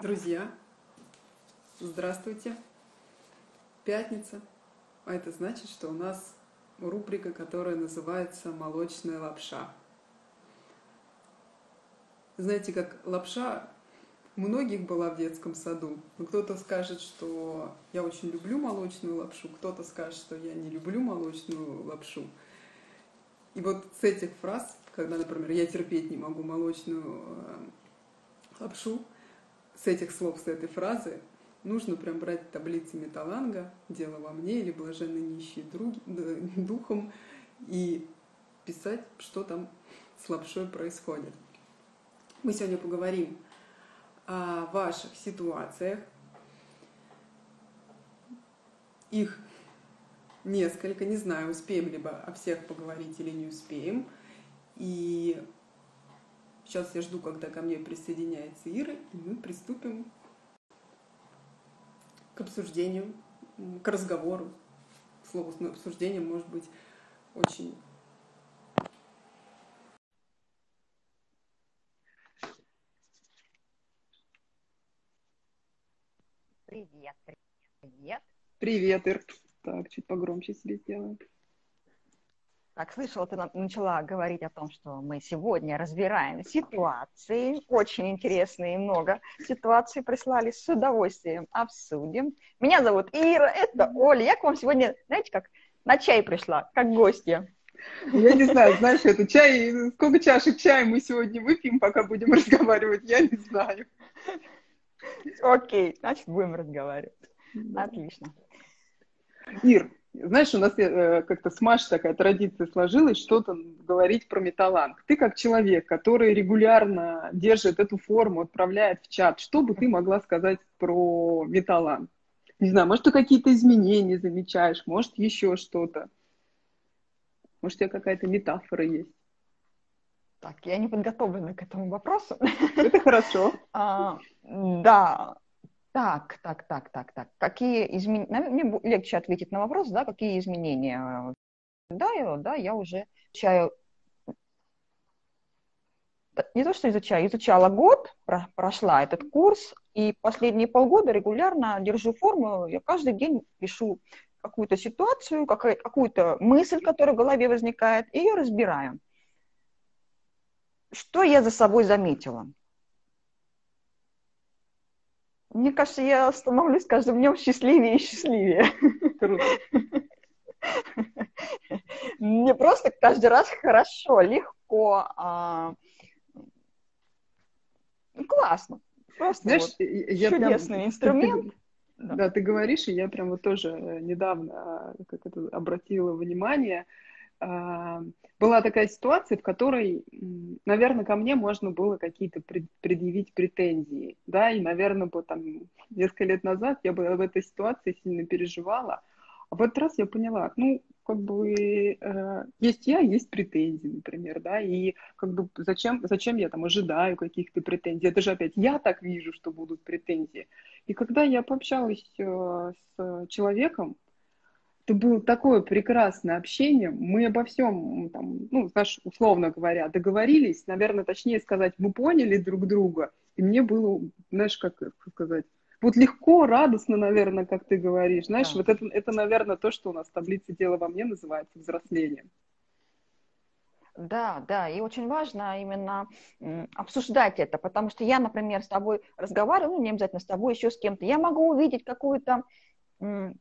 Друзья, здравствуйте. Пятница. А это значит, что у нас рубрика, которая называется «Молочная лапша». Знаете, как лапша многих была в детском саду. Кто-то скажет, что я очень люблю молочную лапшу, кто-то скажет, что я не люблю молочную лапшу. И вот с этих фраз, когда, например, я терпеть не могу молочную э, лапшу, с этих слов, с этой фразы нужно прям брать таблицы металланга «Дело во мне» или «Блаженный нищий друг, духом» и писать, что там с лапшой происходит. Мы сегодня поговорим о ваших ситуациях. Их несколько, не знаю, успеем либо о всех поговорить или не успеем. И Сейчас я жду, когда ко мне присоединяется Ира, и мы приступим к обсуждению, к разговору. Слово обсуждение может быть очень Привет, привет. Привет, Ир. Так, чуть погромче себе сделаем. Так, слышала, ты начала говорить о том, что мы сегодня разбираем ситуации, очень интересные, и много ситуаций прислали, с удовольствием обсудим. Меня зовут Ира, это Оля, я к вам сегодня, знаете, как на чай пришла, как гостья. Я не знаю, знаешь, это чай, сколько чашек чая мы сегодня выпьем, пока будем разговаривать, я не знаю. Окей, значит, будем разговаривать. Да. Отлично. Ир, знаешь, у нас э, как-то с Машей такая традиция сложилась, что-то говорить про металланг. Ты как человек, который регулярно держит эту форму, отправляет в чат, что бы ты могла сказать про металланг? Не знаю, может, ты какие-то изменения замечаешь, может, еще что-то. Может, у тебя какая-то метафора есть. Так, я не подготовлена к этому вопросу. Это хорошо. А, да, так, так, так, так, так. Какие изменения? Мне легче ответить на вопрос, да, какие изменения? Да, да, я уже изучаю не то, что изучаю, изучала год, прошла этот курс, и последние полгода регулярно держу форму, я каждый день пишу какую-то ситуацию, какую-то мысль, которая в голове возникает, и ее разбираю. Что я за собой заметила? Мне кажется, я становлюсь каждым днем счастливее и счастливее. Круто. Мне просто каждый раз хорошо, легко, а... Ну, классно. Просто Знаешь, вот я чудесный прям, инструмент. Да. да, ты говоришь, и я прям вот тоже недавно как это обратила внимание, была такая ситуация, в которой, наверное, ко мне можно было какие-то предъявить претензии, да, и, наверное, бы там несколько лет назад я бы в этой ситуации сильно переживала, а в этот раз я поняла, ну, как бы э, есть я, есть претензии, например, да, и как бы зачем, зачем я там ожидаю каких-то претензий, это же опять я так вижу, что будут претензии. И когда я пообщалась э, с человеком, это было такое прекрасное общение. Мы обо всем, там, ну, знаешь, условно говоря, договорились. Наверное, точнее сказать, мы поняли друг друга. И мне было, знаешь, как сказать, вот легко, радостно, наверное, как ты говоришь. Знаешь, да. вот это, это, наверное, то, что у нас в таблице дела во мне называется взрослением. Да, да, и очень важно именно обсуждать это, потому что я, например, с тобой разговариваю, ну, не обязательно с тобой, еще с кем-то, я могу увидеть какую-то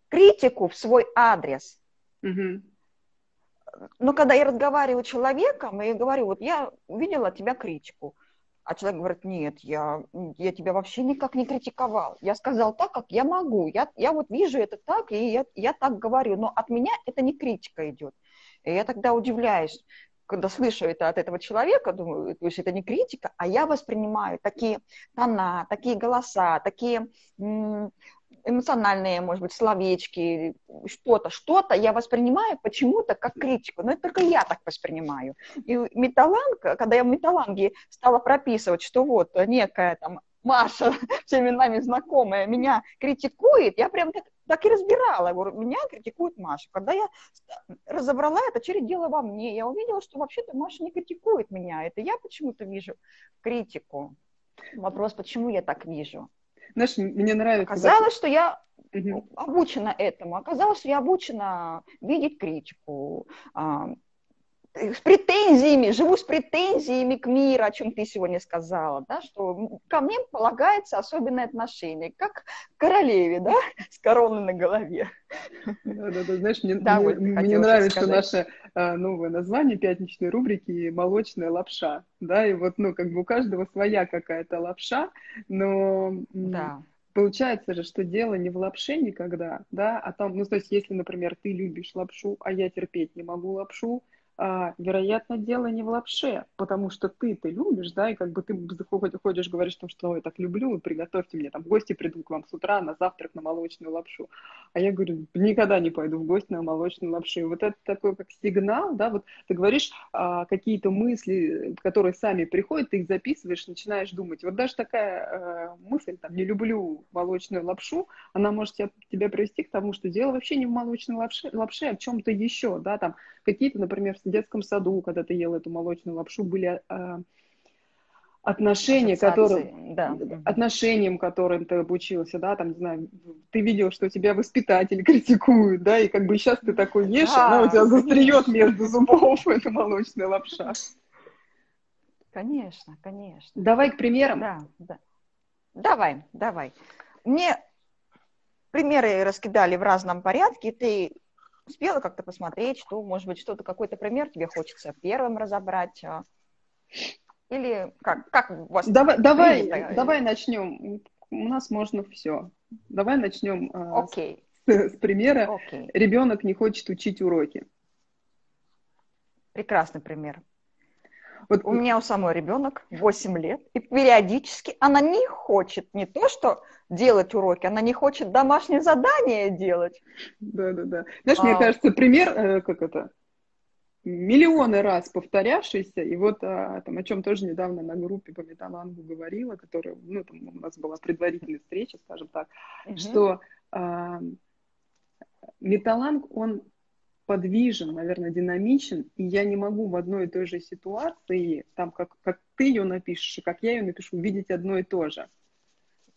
критику в свой адрес. Угу. Но когда я разговариваю с человеком и говорю, вот я увидела от тебя критику, а человек говорит, нет, я, я тебя вообще никак не критиковал. Я сказал так, как я могу. Я, я вот вижу это так, и я, я так говорю. Но от меня это не критика идет. И я тогда удивляюсь, когда слышу это от этого человека, думаю, то есть это не критика, а я воспринимаю такие тона, такие голоса, такие эмоциональные, может быть, словечки, что-то, что-то я воспринимаю почему-то как критику, но это только я так воспринимаю. И металланг, когда я в металланге стала прописывать, что вот некая там Маша, всеми нами знакомая, меня критикует, я прям так, так и разбирала, говорю, меня критикует Маша. Когда я разобрала это через дело во мне, я увидела, что вообще-то Маша не критикует меня, это я почему-то вижу критику. Вопрос, почему я так вижу? Знаешь, мне нравится... Оказалось, что я угу. обучена этому. Оказалось, что я обучена видеть критику, с претензиями, живу с претензиями к миру, о чем ты сегодня сказала, да, что ко мне полагается особенное отношение, как к королеве, да, с короной на голове. Да, да, да, знаешь, мне, да, мне, мне нравится сказать. наше а, новое название пятничной рубрики «Молочная лапша», да, и вот, ну, как бы у каждого своя какая-то лапша, но... Да. Получается же, что дело не в лапше никогда, да, а там, ну, то есть, если, например, ты любишь лапшу, а я терпеть не могу лапшу, а, вероятно, дело не в лапше, потому что ты ты любишь, да, и как бы ты ходишь, говоришь, что, что я так люблю, приготовьте мне, там, гости придут к вам с утра на завтрак на молочную лапшу. А я говорю, никогда не пойду в гости на молочную лапшу. И вот это такой как сигнал, да, вот ты говоришь а, какие-то мысли, которые сами приходят, ты их записываешь, начинаешь думать. Вот даже такая а, мысль, там, не люблю молочную лапшу, она может тебя, тебя привести к тому, что дело вообще не в молочной лапше, лапше а в чем-то еще, да, там, какие-то, например, в детском саду, когда ты ел эту молочную лапшу, были э, отношения, которым, да. отношениям, которым ты обучился, да, там, не знаю, ты видел, что тебя воспитатель критикует, да, и как бы сейчас ты такой ешь, да, она у тебя застреет между зубов эта молочная лапша. Конечно, конечно. Давай к примерам. Да, да. Давай, давай. Мне примеры раскидали в разном порядке, ты успела как-то посмотреть, что, может быть, что-то, какой-то пример тебе хочется первым разобрать? А? Или как, как у вас? Давай, давай, давай начнем. У нас можно все. Давай начнем okay. с, с примера. Okay. Ребенок не хочет учить уроки. Прекрасный пример. Вот у меня у самой ребенок 8 лет, и периодически она не хочет не то, что делать уроки, она не хочет домашнее задание делать. Да, да, да. Знаешь, а... мне кажется, пример, э, как это, миллионы раз повторявшийся, и вот а, там, о чем тоже недавно на группе по металлангу говорила, которая, ну, там у нас была предварительная встреча, скажем так, угу. что а, металланг, он подвижен, наверное, динамичен, и я не могу в одной и той же ситуации, там, как, как ты ее напишешь, и как я ее напишу, видеть одно и то же.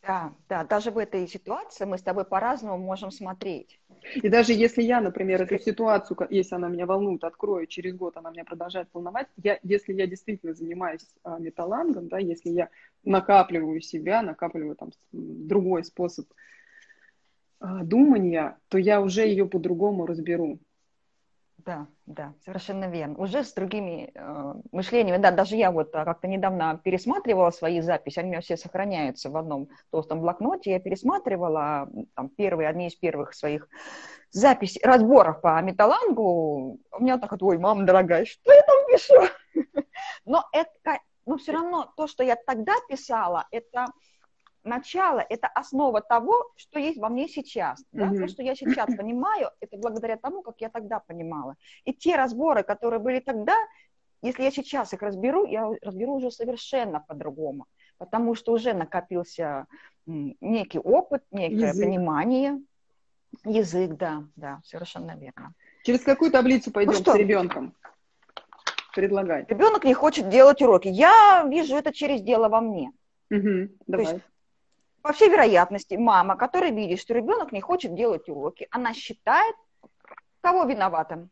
Да, да, даже в этой ситуации мы с тобой по-разному можем смотреть. И даже если я, например, эту ситуацию, если она меня волнует, открою, через год она меня продолжает волновать, я, если я действительно занимаюсь а, металлангом, да, если я накапливаю себя, накапливаю там другой способ а, думания, то я уже ее по-другому разберу. Да, да, совершенно верно. Уже с другими э, мышлениями, да, даже я вот а, как-то недавно пересматривала свои записи, они у меня все сохраняются в одном толстом блокноте, я пересматривала там первые, одни из первых своих записей, разборов по металлангу, у меня так ой, мама дорогая, что я там пишу? Но это, но все равно то, что я тогда писала, это начало – это основа того, что есть во мне сейчас. Да? Mm-hmm. То, что я сейчас понимаю, это благодаря тому, как я тогда понимала. И те разборы, которые были тогда, если я сейчас их разберу, я разберу уже совершенно по-другому, потому что уже накопился некий опыт, некое язык. понимание, язык, да, да, совершенно верно. Через какую таблицу пойдем ну, с ребенком? Предлагай. Ребенок не хочет делать уроки. Я вижу это через дело во мне. Угу, давай. То есть по всей вероятности, мама, которая видит, что ребенок не хочет делать уроки, она считает кого виноватым?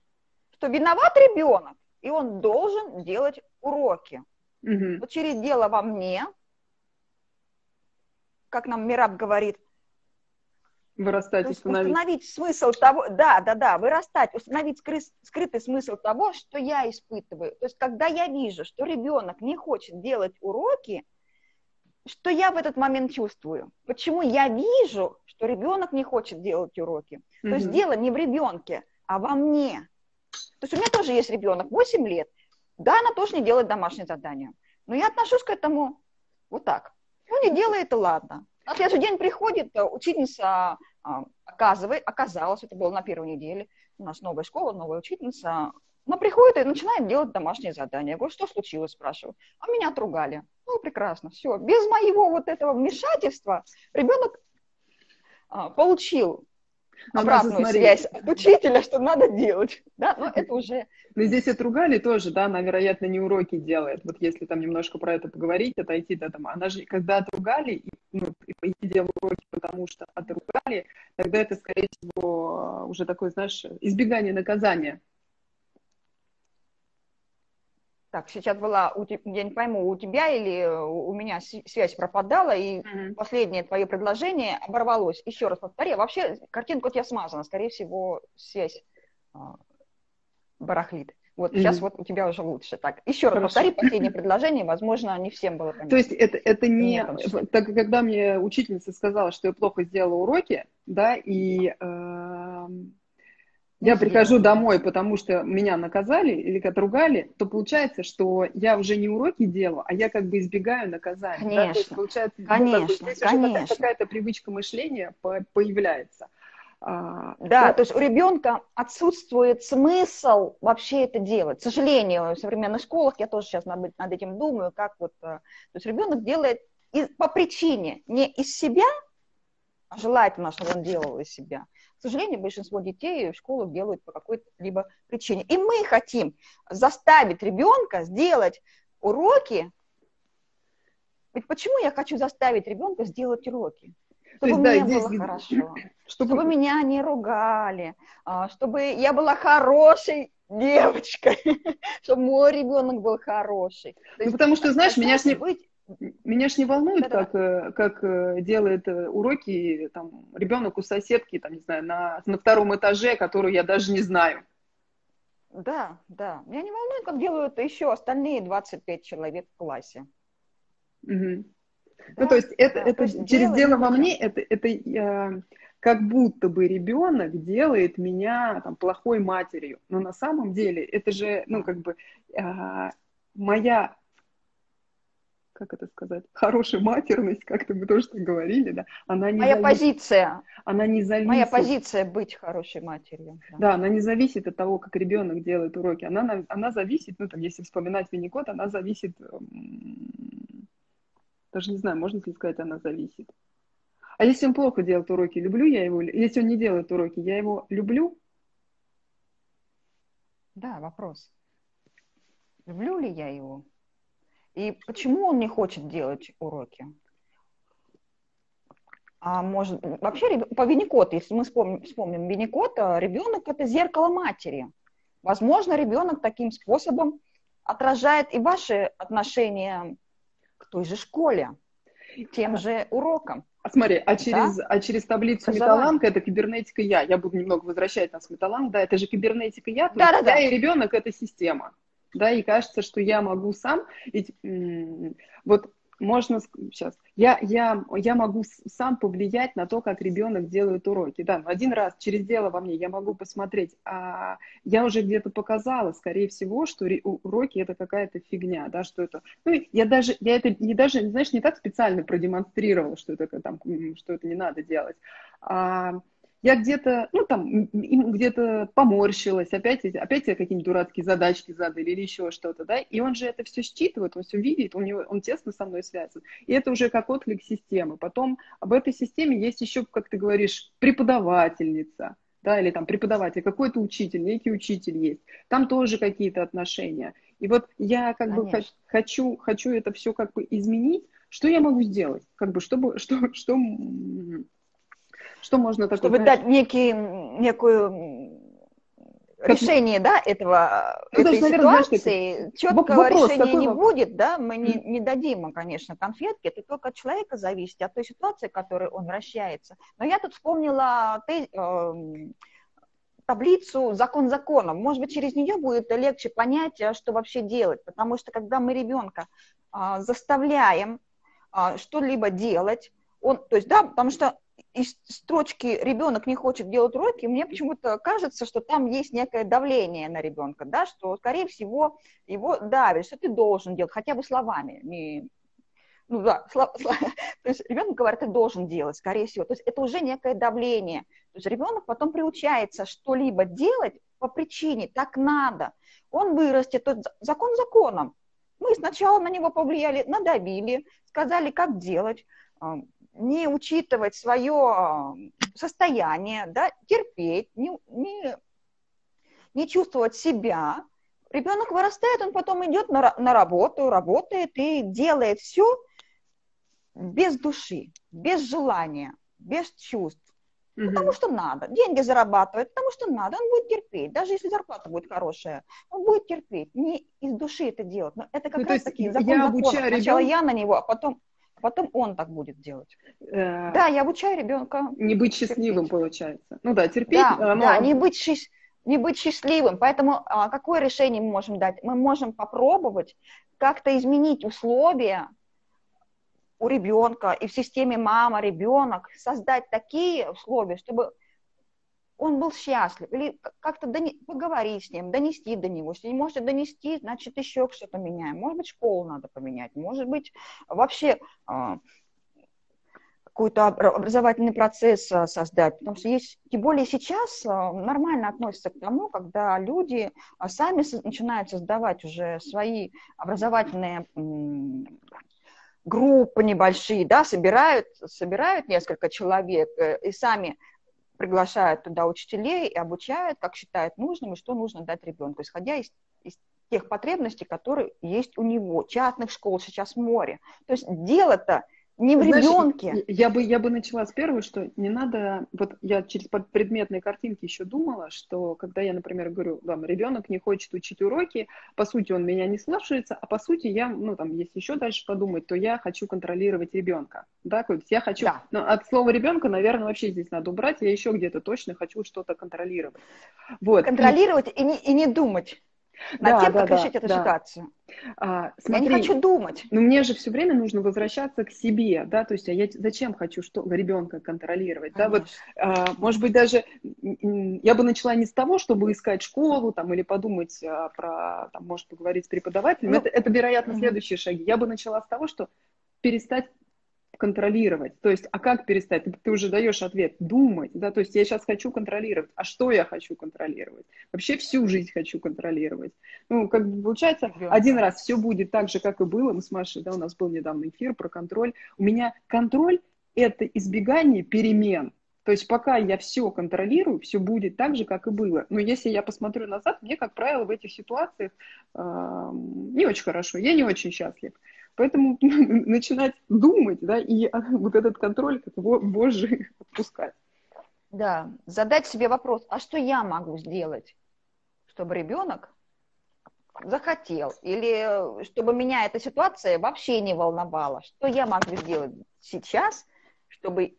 Что виноват ребенок, и он должен делать уроки. Угу. Вот через дело во мне, как нам Мираб говорит, Вырастать, установить. установить смысл того, да, да, да, вырастать, установить скры, скрытый смысл того, что я испытываю. То есть, когда я вижу, что ребенок не хочет делать уроки, что я в этот момент чувствую? Почему я вижу, что ребенок не хочет делать уроки? Mm-hmm. То есть дело не в ребенке, а во мне. То есть у меня тоже есть ребенок, 8 лет. Да, она тоже не делает домашнее задание. Но я отношусь к этому вот так. Ну, не делает, и ладно. На следующий день приходит э, учительница, а, оказывает, оказалось, это было на первой неделе, у нас новая школа, новая учительница, она приходит и начинает делать домашнее задание. Я говорю, что случилось, спрашиваю. А меня отругали. Ну, прекрасно, все. Без моего вот этого вмешательства ребенок а, получил но обратную связь от учителя, что надо делать. Да, но это уже... Но здесь отругали тоже, да, она, вероятно, не уроки делает. Вот если там немножко про это поговорить, отойти, да, там, она же, когда отругали, ну, не делал уроки, потому что отругали, тогда это, скорее всего, уже такое, знаешь, избегание наказания. Так, сейчас была, я не пойму, у тебя или у меня связь пропадала, и mm-hmm. последнее твое предложение оборвалось. Еще раз повтори. Вообще, картинка у тебя смазана, скорее всего, связь а, барахлит. Вот mm-hmm. сейчас вот у тебя уже лучше. Так, еще раз повтори последнее предложение, возможно, не всем было понятно. То есть это, это не... Так, когда мне учительница сказала, что я плохо сделала уроки, да, и... Э, я прихожу домой, потому что меня наказали или отругали, то получается, что я уже не уроки делаю, а я как бы избегаю наказания. Конечно, да? То есть, получается, конечно, ну, как бы, здесь конечно. Уже какая-то привычка мышления появляется. А, да, то... то есть у ребенка отсутствует смысл вообще это делать. К сожалению, в современных школах я тоже сейчас над, над этим думаю, как вот, э, то есть ребенок делает из, по причине не из себя, а желательно, чтобы он делал из себя, к сожалению, большинство детей в школу делают по какой-либо причине. И мы хотим заставить ребенка сделать уроки. Ведь почему я хочу заставить ребенка сделать уроки? Чтобы есть, мне да, было здесь... хорошо, чтобы... чтобы меня не ругали, а, чтобы я была хорошей девочкой, чтобы мой ребенок был хороший. Ну, потому что, знаешь, меня с ним... Быть меня ж не волнует, как, э, как э, делает э, уроки там, ребенок у соседки, там, не знаю, на, на втором этаже, которую я даже не знаю. Да, да. Меня не волнует, как делают еще остальные 25 человек в классе. Угу. Да, ну, то есть это, да, это есть через дело во мне, это, это э, как будто бы ребенок делает меня там, плохой матерью. Но на самом деле это же, ну, как бы э, моя как это сказать, хорошая матерность, как-то мы тоже так говорили, да, она не Моя зависит, позиция. Она не зависит. Моя позиция быть хорошей матерью. Да. да, она не зависит от того, как ребенок делает уроки. Она, она зависит, ну, там, если вспоминать Винникот, она зависит, даже не знаю, можно ли сказать, она зависит. А если он плохо делает уроки, люблю я его? Если он не делает уроки, я его люблю? Да, вопрос. Люблю ли я его? И почему он не хочет делать уроки? А может, вообще по Винникоту, если мы вспомним, вспомним Винникота, ребенок это зеркало матери. Возможно, ребенок таким способом отражает и ваши отношения к той же школе, тем же урокам. А смотри, а через, да? а через таблицу Металанка это кибернетика я. Я буду немного возвращать нас Металанк. Да, это же кибернетика я. Да, да, да. Я и ребенок это система да, и кажется, что я могу сам, ведь вот можно сейчас, я, я, я могу сам повлиять на то, как ребенок делает уроки. Да, один раз через дело во мне я могу посмотреть, а я уже где-то показала, скорее всего, что уроки это какая-то фигня, да, что это. Ну, я даже, я это не даже, знаешь, не так специально продемонстрировала, что это там, что это не надо делать. А, я где-то, ну, там, где-то поморщилась, опять, опять я какие-нибудь дурацкие задачки задали или еще что-то, да, и он же это все считывает, он все видит, у него, он тесно со мной связан, и это уже как отклик системы. Потом об этой системе есть еще, как ты говоришь, преподавательница, да, или там преподаватель, какой-то учитель, некий учитель есть, там тоже какие-то отношения. И вот я как Конечно. бы хочу, хочу это все как бы изменить, что я могу сделать, как бы, чтобы, что, что что можно такое? Чтобы знаешь? дать некий, некую как... решение, да, этого, ну, этой даже, ситуации, наверное, четкого вопрос, решения не вопрос? будет, да, мы не, не дадим, конечно, конфетки, это только от человека зависит, от той ситуации, в которой он вращается. Но я тут вспомнила ты, э, таблицу «Закон законом». Может быть, через нее будет легче понять, а, что вообще делать, потому что когда мы ребенка э, заставляем э, что-либо делать, он, то есть, да, потому что из строчки «ребенок не хочет делать уроки», мне почему-то кажется, что там есть некое давление на ребенка, да, что, скорее всего, его давит, что ты должен делать, хотя бы словами, не, ну да, слов, слов, то есть ребенок говорит, ты должен делать, скорее всего, то есть это уже некое давление, то есть ребенок потом приучается что-либо делать по причине, так надо, он вырастет, то есть закон законом, мы сначала на него повлияли, надавили, сказали, как делать, не учитывать свое состояние, да, терпеть, не, не, не чувствовать себя, ребенок вырастает, он потом идет на, на работу, работает и делает все без души, без желания, без чувств, Угу. Потому что надо. Деньги зарабатывает, потому что надо. Он будет терпеть. Даже если зарплата будет хорошая, он будет терпеть. Не из души это делать. Но это как ну, раз таки закон я Сначала ребенка... я на него, а потом, а потом он так будет делать. Э... Да, я обучаю ребенка. Не быть счастливым, терпеть. получается. Ну да, терпеть. Да, но... да не быть счастливым не быть счастливым. Поэтому а, какое решение мы можем дать? Мы можем попробовать как-то изменить условия у ребенка и в системе мама, ребенок, создать такие условия, чтобы он был счастлив, или как-то дони- поговорить с ним, донести до него. Если не можете донести, значит, еще что-то меняем. Может быть, школу надо поменять, может быть, вообще э, какой-то образовательный процесс э, создать. Потому что есть, тем более сейчас э, нормально относятся к тому, когда люди сами начинают создавать уже свои образовательные группы небольшие, да, собирают, собирают несколько человек э, и сами приглашают туда учителей и обучают, как считают нужным и что нужно дать ребенку, исходя из, из тех потребностей, которые есть у него. Частных школ сейчас море. То есть дело-то не в Знаешь, ребенке. Я бы, я бы начала с первого, что не надо... Вот я через предметные картинки еще думала, что когда я, например, говорю, вам, ребенок не хочет учить уроки, по сути, он меня не слушается, а по сути я, ну, там, если еще дальше подумать, то я хочу контролировать ребенка. Да, то есть я хочу... Да. Но от слова ребенка, наверное, вообще здесь надо убрать. Я еще где-то точно хочу что-то контролировать. Вот. Контролировать и, и, не, и не думать над да, тем, да, как да, решить эту да. ситуацию. А, смотри, я не хочу думать. Но мне же все время нужно возвращаться к себе, да, то есть а я зачем хочу что ребенка контролировать, Конечно. да, вот, а, может быть, даже я бы начала не с того, чтобы искать школу, там, или подумать а, про, там, может, поговорить с преподавателем, ну, это, это, вероятно, угу. следующие шаги. Я бы начала с того, что перестать контролировать. То есть, а как перестать? Ты, ты уже даешь ответ, думать, да, то есть я сейчас хочу контролировать. А что я хочу контролировать? Вообще всю жизнь хочу контролировать. Ну, как бы получается, один раз все будет так же, как и было. Мы с Машей, да, у нас был недавно эфир про контроль. У меня контроль – это избегание перемен. То есть пока я все контролирую, все будет так же, как и было. Но если я посмотрю назад, мне, как правило, в этих ситуациях э, не очень хорошо, я не очень счастлив. Поэтому начинать думать, да, и а, вот этот контроль, как боже, отпускать. Да, задать себе вопрос, а что я могу сделать, чтобы ребенок захотел, или чтобы меня эта ситуация вообще не волновала, что я могу сделать сейчас, чтобы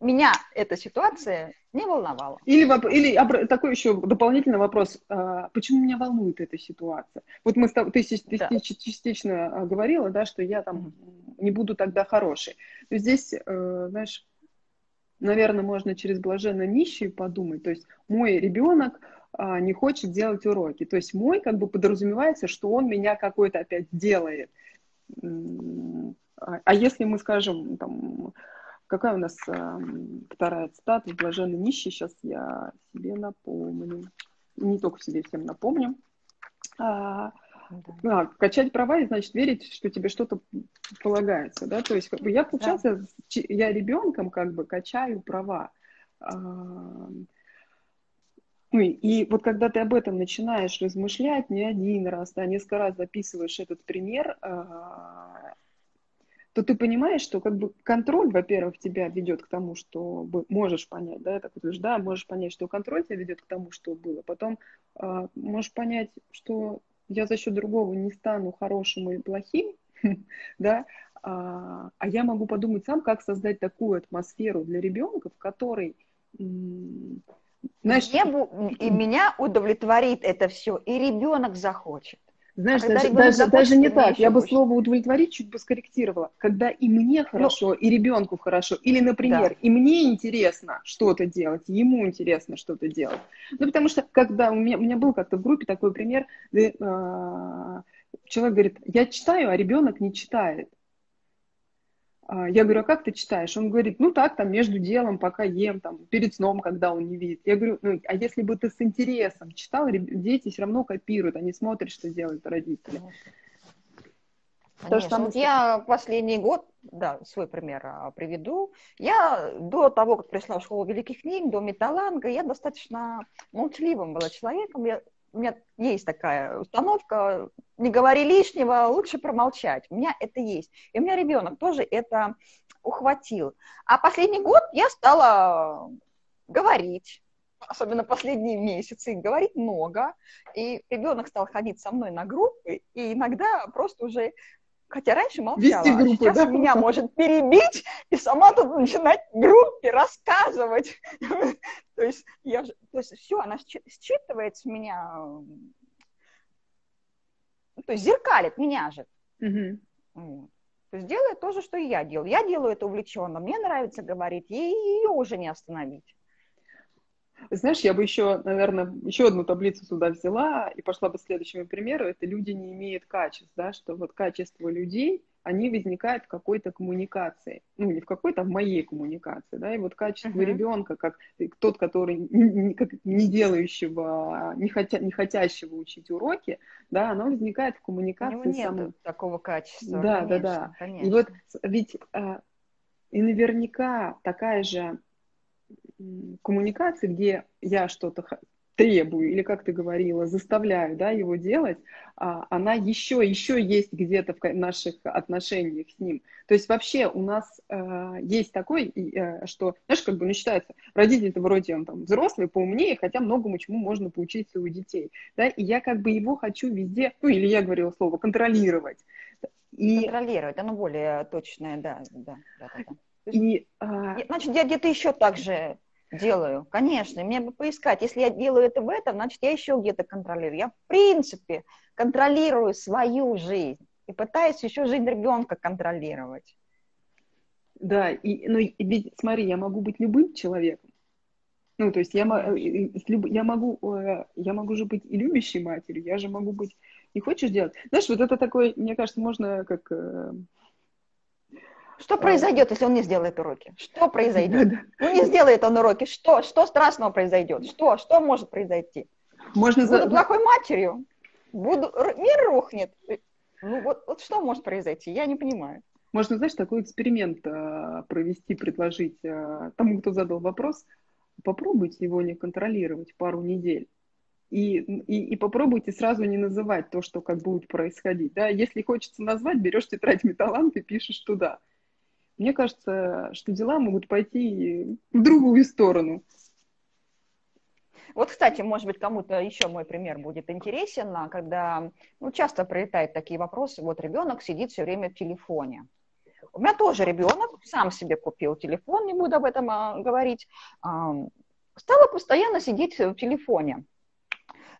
меня эта ситуация не волновала. Или, или такой еще дополнительный вопрос. А, почему меня волнует эта ситуация? Вот мы ты, ты да. частично а, говорила, да, что я там не буду тогда хорошей. То здесь, э, знаешь, наверное, можно через блаженно нищие подумать. То есть мой ребенок а, не хочет делать уроки. То есть мой как бы подразумевается, что он меня какой-то опять делает. А если мы скажем, там, Какая у нас э, вторая цитата «Блаженный нищий»? Сейчас я себе напомню. Не только себе всем напомню. А, да. а, качать права и значит верить, что тебе что-то полагается, да, то есть как бы я получается да. я ребенком как бы качаю права, а, ну и, и вот когда ты об этом начинаешь размышлять не один раз, да, несколько раз записываешь этот пример, а, то ты понимаешь, что как бы контроль, во-первых, тебя ведет к тому, что можешь понять, да, так вот, да, можешь понять, что контроль тебя ведет к тому, что было. Потом э, можешь понять, что я за счет другого не стану хорошим и плохим, да, а, а я могу подумать сам, как создать такую атмосферу для ребенка, в которой знаешь, Мне, и меня удовлетворит это все, и ребенок захочет. Знаешь, а даже, даже, даже не так. Я бы слово удовлетворить чуть бы скорректировала. Когда и мне ну, хорошо, ну, и ребенку хорошо. Или, например, да. и мне интересно что-то делать, ему интересно что-то делать. Ну, потому что, когда у меня, у меня был как-то в группе такой пример, э, человек говорит, я читаю, а ребенок не читает. А, я говорю, а как ты читаешь? Он говорит, ну так, там, между делом, пока ем, там, перед сном, когда он не видит. Я говорю, ну, а если бы ты с интересом читал, дети все равно копируют, они смотрят, что делают родители. Конечно. То, вот я последний год, да, свой пример а, приведу. Я до того, как пришла в школу великих книг, до Металанга, я достаточно молчаливым была человеком. Я у меня есть такая установка, не говори лишнего, лучше промолчать. У меня это есть. И у меня ребенок тоже это ухватил. А последний год я стала говорить, особенно последние месяцы, говорить много. И ребенок стал ходить со мной на группы, и иногда просто уже Хотя раньше молчала, Вести группы, а сейчас да? меня может перебить и сама тут начинать группе рассказывать. то есть я, то есть все, она считывает с меня, то есть зеркалит меня же. Угу. То есть делает то же, что и я делаю. Я делаю это увлеченно, мне нравится говорить, и ее уже не остановить. Знаешь, я бы еще, наверное, еще одну таблицу сюда взяла и пошла бы следующему примеру. Это люди не имеют качеств, да, что вот качество людей, они возникают в какой-то коммуникации. Ну, не в какой-то, а в моей коммуникации, да, и вот качество uh-huh. ребенка, как тот, который не, как, не делающего, не, хотя, не хотящего учить уроки, да, оно возникает в коммуникации. У него нет такого качества. Да, конечно, да, да. Конечно. И вот ведь а, и наверняка такая же коммуникации, где я что-то требую, или, как ты говорила, заставляю да, его делать, а, она еще, еще есть где-то в наших отношениях с ним. То есть вообще у нас э, есть такой, э, что, знаешь, как бы, ну, считается, родитель-то вроде он там взрослый, поумнее, хотя многому чему можно поучиться у детей, да, и я как бы его хочу везде, ну, или я говорила слово, контролировать. И... Контролировать, оно более точное, да, да, да, да. И, а... Значит, я где-то еще так же делаю, конечно. Мне бы поискать. Если я делаю это в этом, значит, я еще где-то контролирую. Я, в принципе, контролирую свою жизнь и пытаюсь еще жизнь ребенка контролировать. Да, и, ну, ведь, смотри, я могу быть любым человеком. Ну, то есть я, я, могу, э, я могу же быть и любящей матерью, я же могу быть... Не хочешь делать? Знаешь, вот это такой, мне кажется, можно как э, что произойдет, если он не сделает уроки? Что произойдет? Ну, не сделает он уроки. Что? Что страшного произойдет? Что? Что может произойти? Можно Буду за... плохой матерью. Буду... Мир рухнет. Ну, вот, вот что может произойти? Я не понимаю. Можно, знаешь, такой эксперимент э, провести, предложить э, тому, кто задал вопрос. Попробуйте его не контролировать пару недель. И, и, и попробуйте сразу не называть то, что как будет происходить. Да? Если хочется назвать, берешь тетрадь металлант и пишешь туда мне кажется, что дела могут пойти в другую сторону. Вот, кстати, может быть, кому-то еще мой пример будет интересен, а когда ну, часто прилетают такие вопросы, вот ребенок сидит все время в телефоне. У меня тоже ребенок сам себе купил телефон, не буду об этом а, говорить, а, стала постоянно сидеть в телефоне.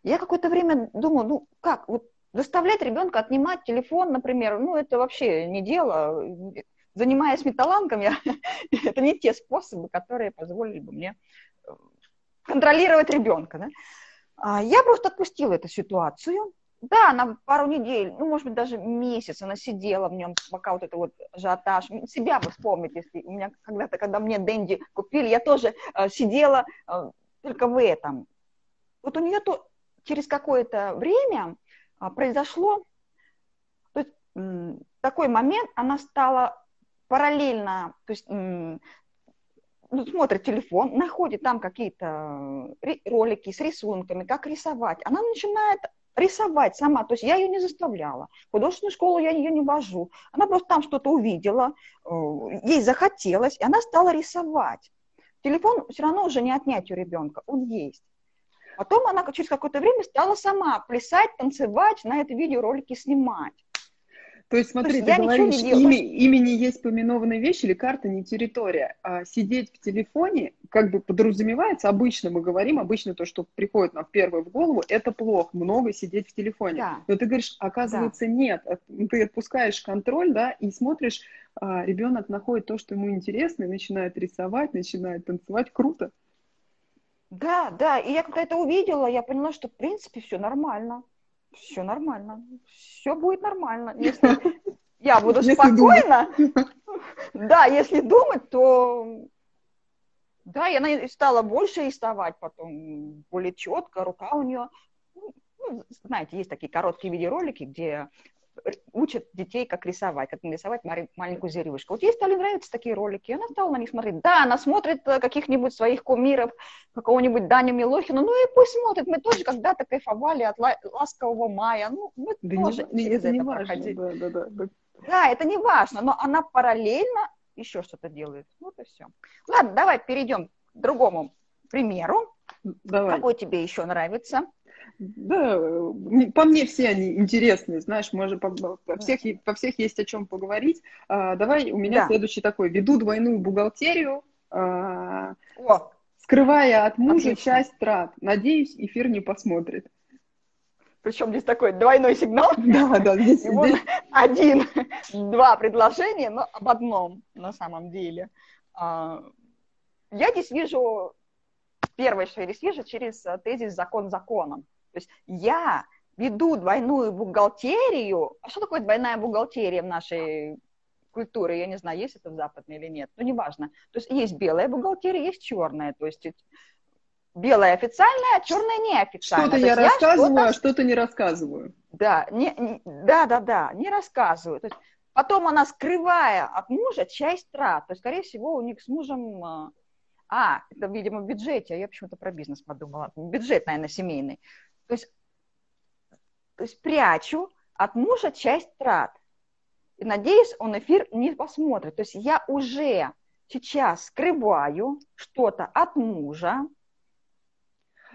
Я какое-то время думаю, ну как, вот заставлять ребенка отнимать телефон, например, ну это вообще не дело занимаясь металланком, я, это не те способы, которые позволили бы мне э, контролировать ребенка. Да? А я просто отпустила эту ситуацию. Да, она пару недель, ну, может быть, даже месяц она сидела в нем, пока вот это вот ажиотаж. Себя бы вспомнить, если у меня когда-то, когда мне Дэнди купили, я тоже э, сидела э, только в этом. Вот у нее то через какое-то время э, произошло то есть, такой момент, она стала параллельно, то есть ну, смотрит телефон, находит там какие-то э, ролики с рисунками, как рисовать. Она начинает рисовать сама, то есть я ее не заставляла. В художественную школу я ее не вожу. Она просто там что-то увидела, э, ей захотелось, и она стала рисовать. Телефон все равно уже не отнять у ребенка, он есть. Потом она через какое-то время стала сама плясать, танцевать, на это видеоролики снимать. То есть, смотри, есть ты говоришь, имя, имени есть поминованная вещь или карта не территория. А сидеть в телефоне, как бы подразумевается, обычно мы говорим, обычно то, что приходит нам первое в голову, это плохо, много сидеть в телефоне. Да. Но ты говоришь, оказывается, да. нет. Ты отпускаешь контроль, да, и смотришь, а, ребенок находит то, что ему интересно, и начинает рисовать, начинает танцевать. Круто. Да, да, и я когда это увидела, я поняла, что, в принципе, все нормально все нормально, все будет нормально. Если я буду если спокойна, да, если думать, то да, она стала больше рисовать потом, более четко, рука у нее, ну, знаете, есть такие короткие видеоролики, где учат детей, как рисовать, как нарисовать маленькую зверюшку. Вот ей стали нравиться такие ролики, и она стала на них смотреть. Да, она смотрит э, каких-нибудь своих кумиров, какого-нибудь Даню Милохина, ну и пусть смотрит, мы тоже когда-то кайфовали от ласкового мая, ну мы да тоже не, через это, не важно, да, да, да. Да, это не важно, но она параллельно еще что-то делает. Вот и все. Ладно, давай перейдем к другому примеру. Давай. Какой тебе еще нравится? Да, по мне все они интересные, знаешь, может, по, по, всех, по всех есть о чем поговорить. А, давай, у меня да. следующий такой. Веду двойную бухгалтерию, а, О, скрывая от мужа отлично. часть трат. Надеюсь, эфир не посмотрит. Причем здесь такой двойной сигнал. Да, да, здесь, здесь... один, два предложения, но об одном на самом деле. А, я здесь вижу, первое, что я здесь вижу, через э, тезис «закон законом». То есть я веду двойную бухгалтерию. А что такое двойная бухгалтерия в нашей культуре? Я не знаю, есть это в западной или нет, но неважно. То есть есть белая бухгалтерия, есть черная. То есть белая официальная, а черная неофициальная. Что-то я рассказываю, что а что-то не рассказываю. Да, не, не, да, да, да, не рассказываю. То есть потом она, скрывая от мужа часть трат, то есть, скорее всего, у них с мужем... А, а это, видимо, в бюджете, а я почему-то про бизнес подумала. Бюджет, наверное, семейный. То есть, то есть прячу от мужа часть трат. И надеюсь, он эфир не посмотрит. То есть я уже сейчас скрываю что-то от мужа.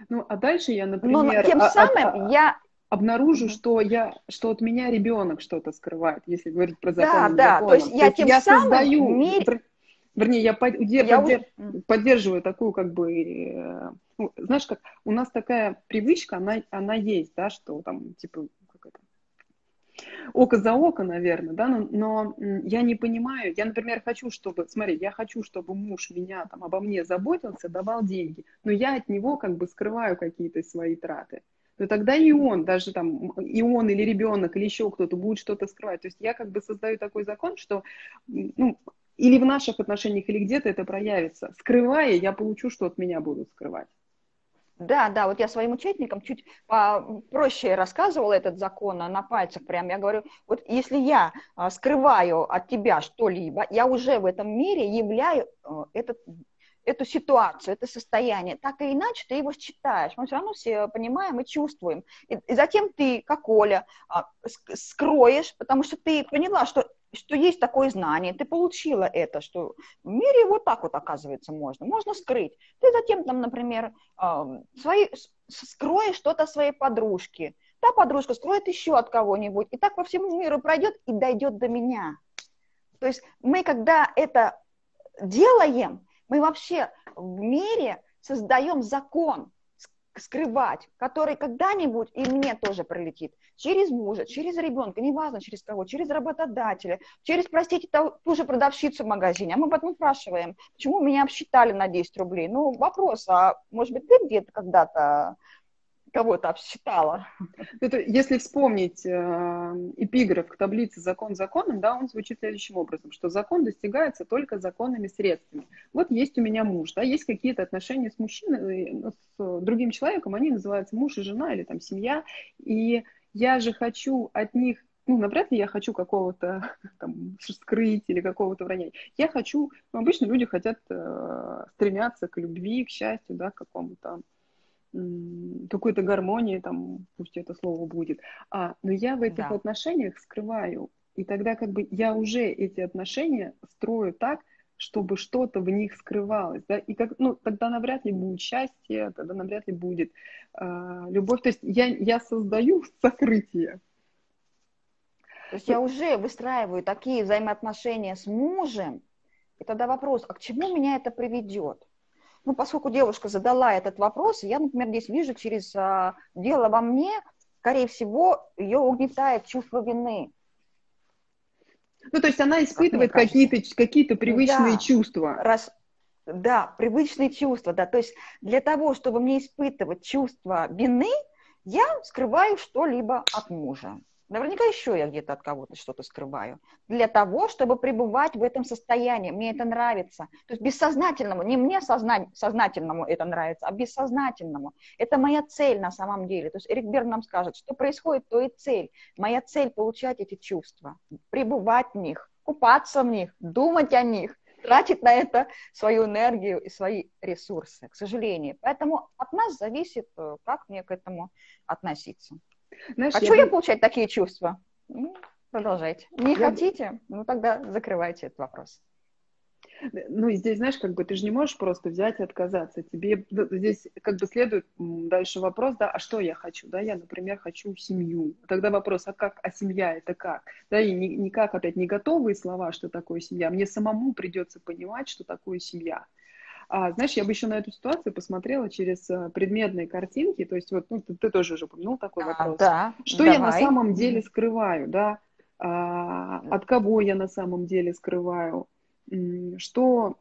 Ну, а дальше я, например... Но тем а, самым а, а, я обнаружу, что я, что от меня ребенок что-то скрывает, если говорить про закон. Да, да, то есть я то тем я самым создаю, мир... вернее, я, под, я поддер, уже... поддерживаю такую как бы э, ну, знаешь, как у нас такая привычка, она, она есть, да, что там, типа, как это, око за око, наверное, да, но, но я не понимаю, я, например, хочу, чтобы, смотри, я хочу, чтобы муж меня там обо мне заботился, давал деньги, но я от него как бы скрываю какие-то свои траты. То тогда и он, даже там, и он или ребенок, или еще кто-то будет что-то скрывать. То есть я как бы создаю такой закон, что, ну, или в наших отношениях, или где-то это проявится. Скрывая, я получу, что от меня будут скрывать. Да, да, вот я своим участникам чуть проще рассказывала этот закон на пальцах прям. Я говорю, вот если я а, скрываю от тебя что-либо, я уже в этом мире являю э, этот эту ситуацию, это состояние. Так и иначе ты его считаешь. Мы все равно все понимаем и чувствуем. И, и затем ты, как Оля, а, скроешь, потому что ты поняла, что что есть такое знание, ты получила это, что в мире вот так вот, оказывается, можно, можно скрыть. Ты затем, там, например, свои, скроешь что-то своей подружке, та подружка скроет еще от кого-нибудь, и так по всему миру пройдет и дойдет до меня. То есть мы, когда это делаем, мы вообще в мире создаем закон, скрывать, который когда-нибудь и мне тоже пролетит. Через мужа, через ребенка, неважно через кого, через работодателя, через, простите, ту, же продавщицу в магазине. А мы потом спрашиваем, почему меня обсчитали на 10 рублей. Ну, вопрос, а может быть, ты где-то когда-то кого-то обсчитала. Это, если вспомнить э, эпиграф к таблице «Закон законом», да, он звучит следующим образом, что закон достигается только законными средствами. Вот есть у меня муж, да, есть какие-то отношения с мужчиной, ну, с другим человеком, они называются муж и жена или там семья, и я же хочу от них ну, навряд ли я хочу какого-то там скрыть или какого-то вранья. Я хочу, ну, обычно люди хотят э, стремятся к любви, к счастью, да, к какому-то какой-то гармонии, там, пусть это слово будет. А, но я в этих да. отношениях скрываю. И тогда как бы я уже эти отношения строю так, чтобы что-то в них скрывалось, да, и как, ну, тогда навряд ли будет счастье, тогда навряд ли будет э, любовь, то есть я, я создаю сокрытие. То есть я уже выстраиваю такие взаимоотношения с мужем, и тогда вопрос, а к чему меня это приведет? Ну, поскольку девушка задала этот вопрос, я, например, здесь вижу через а, дело во мне, скорее всего, ее угнетает чувство вины. Ну, то есть она испытывает какие-то какие привычные да, чувства. Раз, да, привычные чувства, да. То есть для того, чтобы мне испытывать чувство вины, я скрываю что-либо от мужа. Наверняка еще я где-то от кого-то что-то скрываю. Для того, чтобы пребывать в этом состоянии. Мне это нравится. То есть бессознательному, не мне созна... сознательному это нравится, а бессознательному. Это моя цель на самом деле. То есть Эрик Берн нам скажет, что происходит, то и цель. Моя цель – получать эти чувства, пребывать в них, купаться в них, думать о них, тратить на это свою энергию и свои ресурсы, к сожалению. Поэтому от нас зависит, э, как мне к этому относиться. Знаешь, Хочу я, я получать такие чувства? Ну, продолжайте. Не я... хотите? Ну тогда закрывайте этот вопрос. Ну, и здесь, знаешь, как бы ты же не можешь просто взять и отказаться. Тебе здесь как бы следует дальше вопрос, да, а что я хочу? Да, я, например, хочу семью. Тогда вопрос, а как, а семья это как? Да, и никак опять не готовые слова, что такое семья. Мне самому придется понимать, что такое семья. А, знаешь, я бы еще на эту ситуацию посмотрела через э, предметные картинки, то есть вот ну, ты, ты тоже уже упомянул такой а, вопрос. Да, что давай. я на самом деле скрываю, да? А, от кого я на самом деле скрываю? Что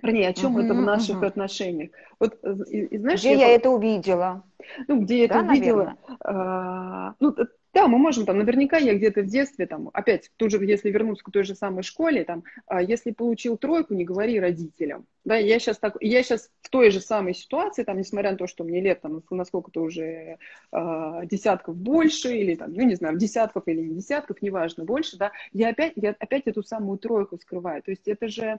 Вернее, о чем uh-huh, это в наших uh-huh. отношениях. Вот, э, и, и, знаешь, где я, я это увидела? Ну, где я да, это увидела? А, ну, да, мы можем там, наверняка я где-то в детстве, там, опять, тут же, если вернуться к той же самой школе, там, а, если получил тройку, не говори родителям. Да, я сейчас так, я сейчас в той же самой ситуации, там, несмотря на то, что мне лет, там, насколько-то уже э, десятков больше, или там, ну, не знаю, десятков или не десятков, неважно, больше, да, я опять, я опять эту самую тройку скрываю. То есть это же...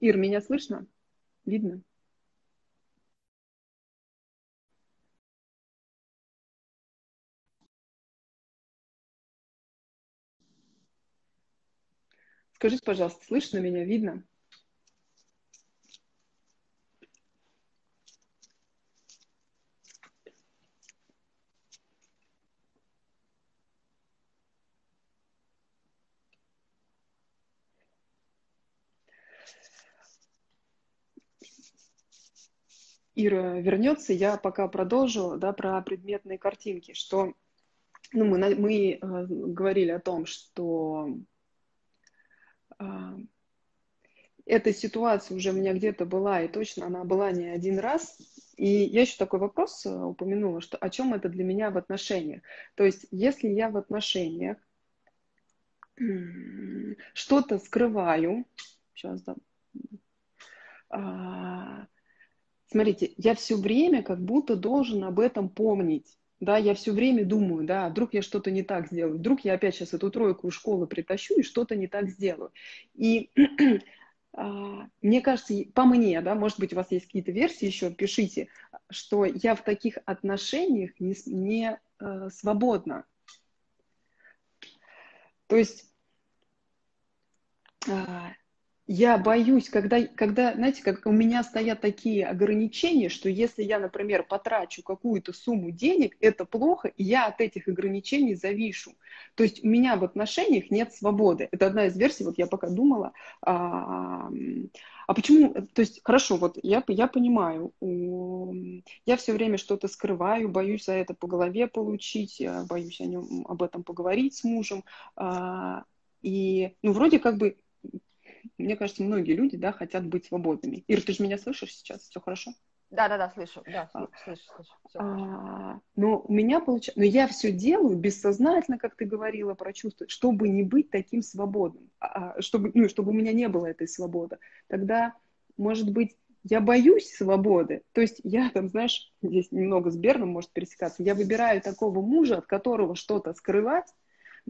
Ир, меня слышно? Видно? Скажите, пожалуйста, слышно меня, видно? Ира вернется, я пока продолжу да, про предметные картинки, что ну, мы, мы э, говорили о том, что эта ситуация уже у меня где-то была, и точно она была не один раз. И я еще такой вопрос э, упомянула, что о чем это для меня в отношениях. То есть, если я в отношениях что-то скрываю, сейчас да, а, смотрите, я все время как будто должен об этом помнить да, я все время думаю, да, вдруг я что-то не так сделаю, вдруг я опять сейчас эту тройку из школы притащу и что-то не так сделаю. И а, мне кажется, по мне, да, может быть, у вас есть какие-то версии еще, пишите, что я в таких отношениях не, не э, свободна. То есть э, я боюсь, когда, когда, знаете, как у меня стоят такие ограничения, что если я, например, потрачу какую-то сумму денег, это плохо, и я от этих ограничений завишу. То есть у меня в отношениях нет свободы. Это одна из версий, вот я пока думала, а, а почему, то есть, хорошо, вот я, я понимаю, я все время что-то скрываю, боюсь за это по голове получить, боюсь о нем, об этом поговорить с мужем, а, и, ну, вроде как бы мне кажется, многие люди, да, хотят быть свободными. Ир, ты же меня слышишь сейчас? Все хорошо? Да, да, да, слышу, да, а, слышу, слышу. А, но у меня получается, но я все делаю бессознательно, как ты говорила про чувства, чтобы не быть таким свободным, а, а, чтобы, ну, чтобы у меня не было этой свободы. Тогда, может быть, я боюсь свободы. То есть я там, знаешь, здесь немного с Берном может пересекаться. Я выбираю такого мужа, от которого что-то скрывать,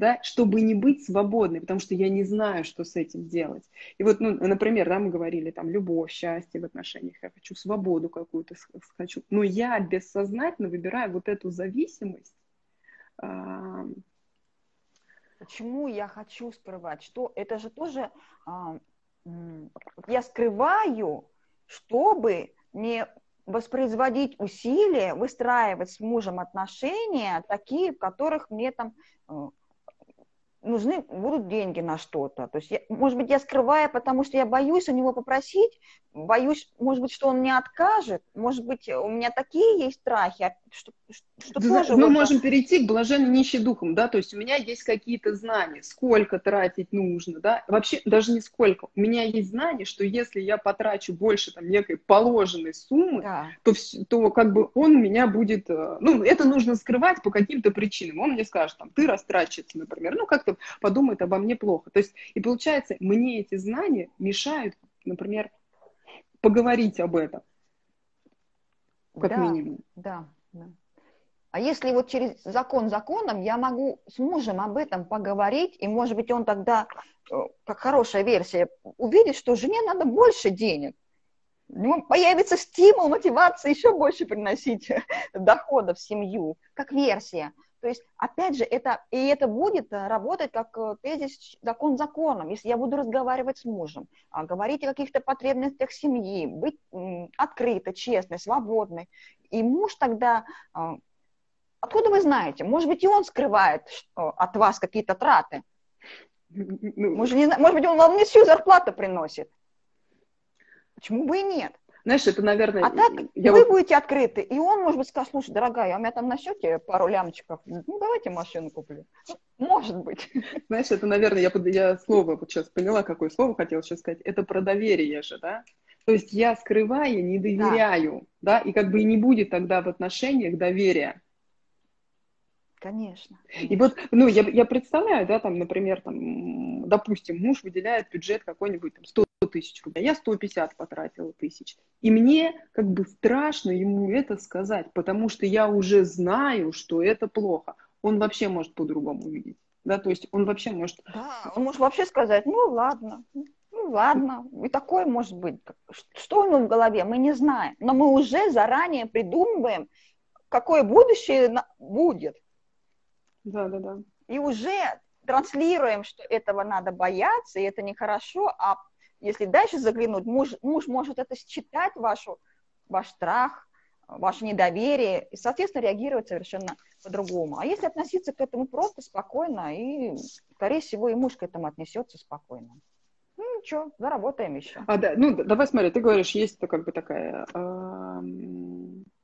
да, чтобы не быть свободной, потому что я не знаю, что с этим делать. И вот, ну, например, да, мы говорили там любовь, счастье в отношениях, я хочу свободу какую-то, хочу, но я бессознательно выбираю вот эту зависимость. Почему я хочу скрывать? Что это же тоже а, я скрываю, чтобы не воспроизводить усилия, выстраивать с мужем отношения такие, в которых мне там э, нужны будут деньги на что-то. То есть, я, может быть, я скрываю, потому что я боюсь у него попросить, боюсь, может быть, что он мне откажет, может быть, у меня такие есть страхи, а что, что тоже... Мы вот можем перейти к блаженной нищей духом, да, то есть у меня есть какие-то знания, сколько тратить нужно, да, вообще даже не сколько, у меня есть знания, что если я потрачу больше там некой положенной суммы, да. то, то как бы он у меня будет, э, ну, это нужно скрывать по каким-то причинам, он мне скажет, там, ты растрачивается, например, ну, как-то подумает обо мне плохо, то есть, и получается, мне эти знания мешают, например, поговорить об этом, как да, минимум. Да, да. А если вот через закон законом я могу с мужем об этом поговорить, и, может быть, он тогда, э, как хорошая версия, увидит, что жене надо больше денег, ну, появится стимул, мотивация еще больше приносить доходов в семью, как версия. То есть, опять же, это, и это будет э, работать как э, тезис закон законом. Если я буду разговаривать с мужем, а, говорить о каких-то потребностях семьи, быть открытой, честной, свободной, и муж тогда... А, откуда вы знаете? Может быть, и он скрывает от вас какие-то траты. Ну, может, не, может быть, он вам не всю зарплату приносит. Почему бы и нет? Знаешь, это, наверное... А так я вы вот... будете открыты, и он, может быть, скажет, слушай, дорогая, а у меня там на счете пару лямчиков, ну, давайте машину куплю. Может быть. Знаешь, это, наверное, я, я слово вот сейчас поняла, какое слово хотела сейчас сказать. Это про доверие же, да? То есть я, скрывая, не доверяю, да, да? и как бы и не будет тогда в отношениях доверия. Конечно. И вот, ну, я, я представляю, да, там, например, там, допустим, муж выделяет бюджет какой-нибудь там 100 тысяч рублей, а я 150 потратила тысяч. И мне как бы страшно ему это сказать, потому что я уже знаю, что это плохо. Он вообще может по-другому видеть. Да, то есть он вообще может... Да, он может вообще сказать, ну ладно, ну ладно, и такое может быть. Что у него в голове, мы не знаем. Но мы уже заранее придумываем, какое будущее будет. Да, да, да. И уже транслируем, что этого надо бояться, и это нехорошо, а если дальше заглянуть, муж, муж может это считать, вашу, ваш страх, ваше недоверие, и, соответственно, реагировать совершенно по-другому. А если относиться к этому просто спокойно, и, скорее всего, и муж к этому отнесется спокойно. Ну, ничего, заработаем еще. А, да, ну, давай смотри, ты говоришь, есть как бы такая э,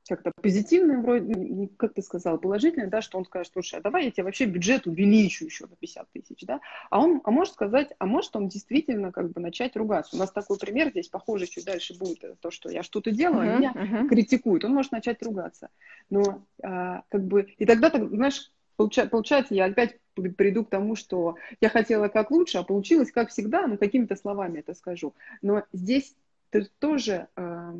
как-то позитивное, вроде, как ты сказал, положительное, да, что он скажет, слушай, а давай я тебе вообще бюджет увеличу еще на 50 тысяч, да, а он, а может сказать, а может он действительно как бы начать ругаться. У нас такой пример здесь, похоже, чуть дальше будет то, что я что-то делаю, uh-huh, а меня uh-huh. критикуют, он может начать ругаться. Но а, как бы, и тогда, так, знаешь, получается, получается, я опять приду к тому, что я хотела как лучше, а получилось как всегда, ну, какими-то словами это скажу. Но здесь ты тоже, э,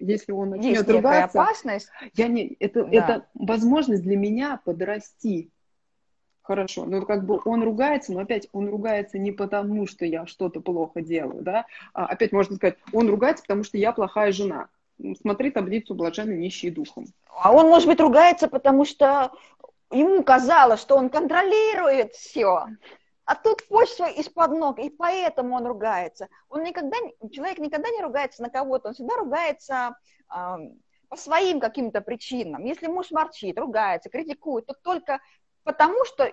если он начнет Есть ругаться, опасность. Я не, это, да. это возможность для меня подрасти. Хорошо, но как бы он ругается, но опять он ругается не потому, что я что-то плохо делаю, да, а опять можно сказать, он ругается, потому что я плохая жена. Смотри таблицу блаженной нищей духом. А он, может быть, ругается, потому что ему казалось, что он контролирует все. А тут почва из-под ног, и поэтому он ругается. Он никогда, человек никогда не ругается на кого-то, он всегда ругается э, по своим каким-то причинам. Если муж ворчит, ругается, критикует, то только потому, что,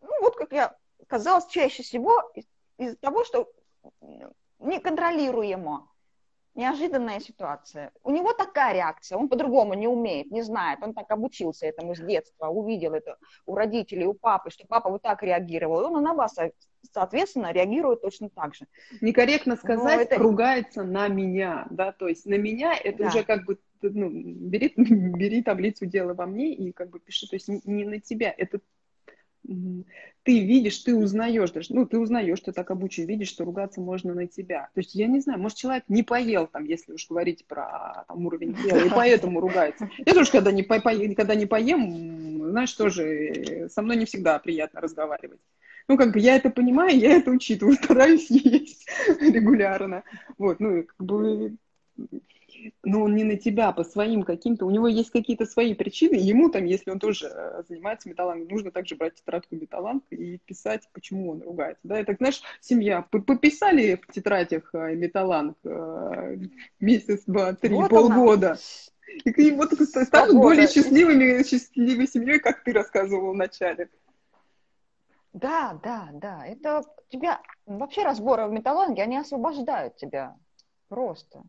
ну вот как я казалось, чаще всего из- из-за того, что неконтролируемо неожиданная ситуация. У него такая реакция, он по-другому не умеет, не знает, он так обучился этому с детства, увидел это у родителей, у папы, что папа вот так реагировал, и он на вас, соответственно, реагирует точно так же. Некорректно сказать, это... ругается на меня, да, то есть на меня это да. уже как бы ну, бери, бери таблицу дела во мне и как бы пиши, то есть не на тебя, это ты видишь, ты узнаешь даже, ну, ты узнаешь, ты так обучен, видишь, что ругаться можно на тебя. То есть, я не знаю, может, человек не поел, там, если уж говорить про там, уровень тела, и поэтому ругается. Я тоже, когда не, по, когда не поем, знаешь, тоже со мной не всегда приятно разговаривать. Ну, как бы я это понимаю, я это учитываю, стараюсь есть регулярно. Вот, ну, как бы но он не на тебя, по своим каким-то, у него есть какие-то свои причины, ему там, если он тоже э, занимается металлами, нужно также брать тетрадку металланг и писать, почему он ругается. Да, это, знаешь, семья, пописали в тетрадях э, металланг э, месяц, два, три, вот полгода. Она. И вот станут более счастливыми, счастливой семьей, как ты рассказывал в начале. Да, да, да. Это тебя вообще разборы в металлонге, они освобождают тебя просто.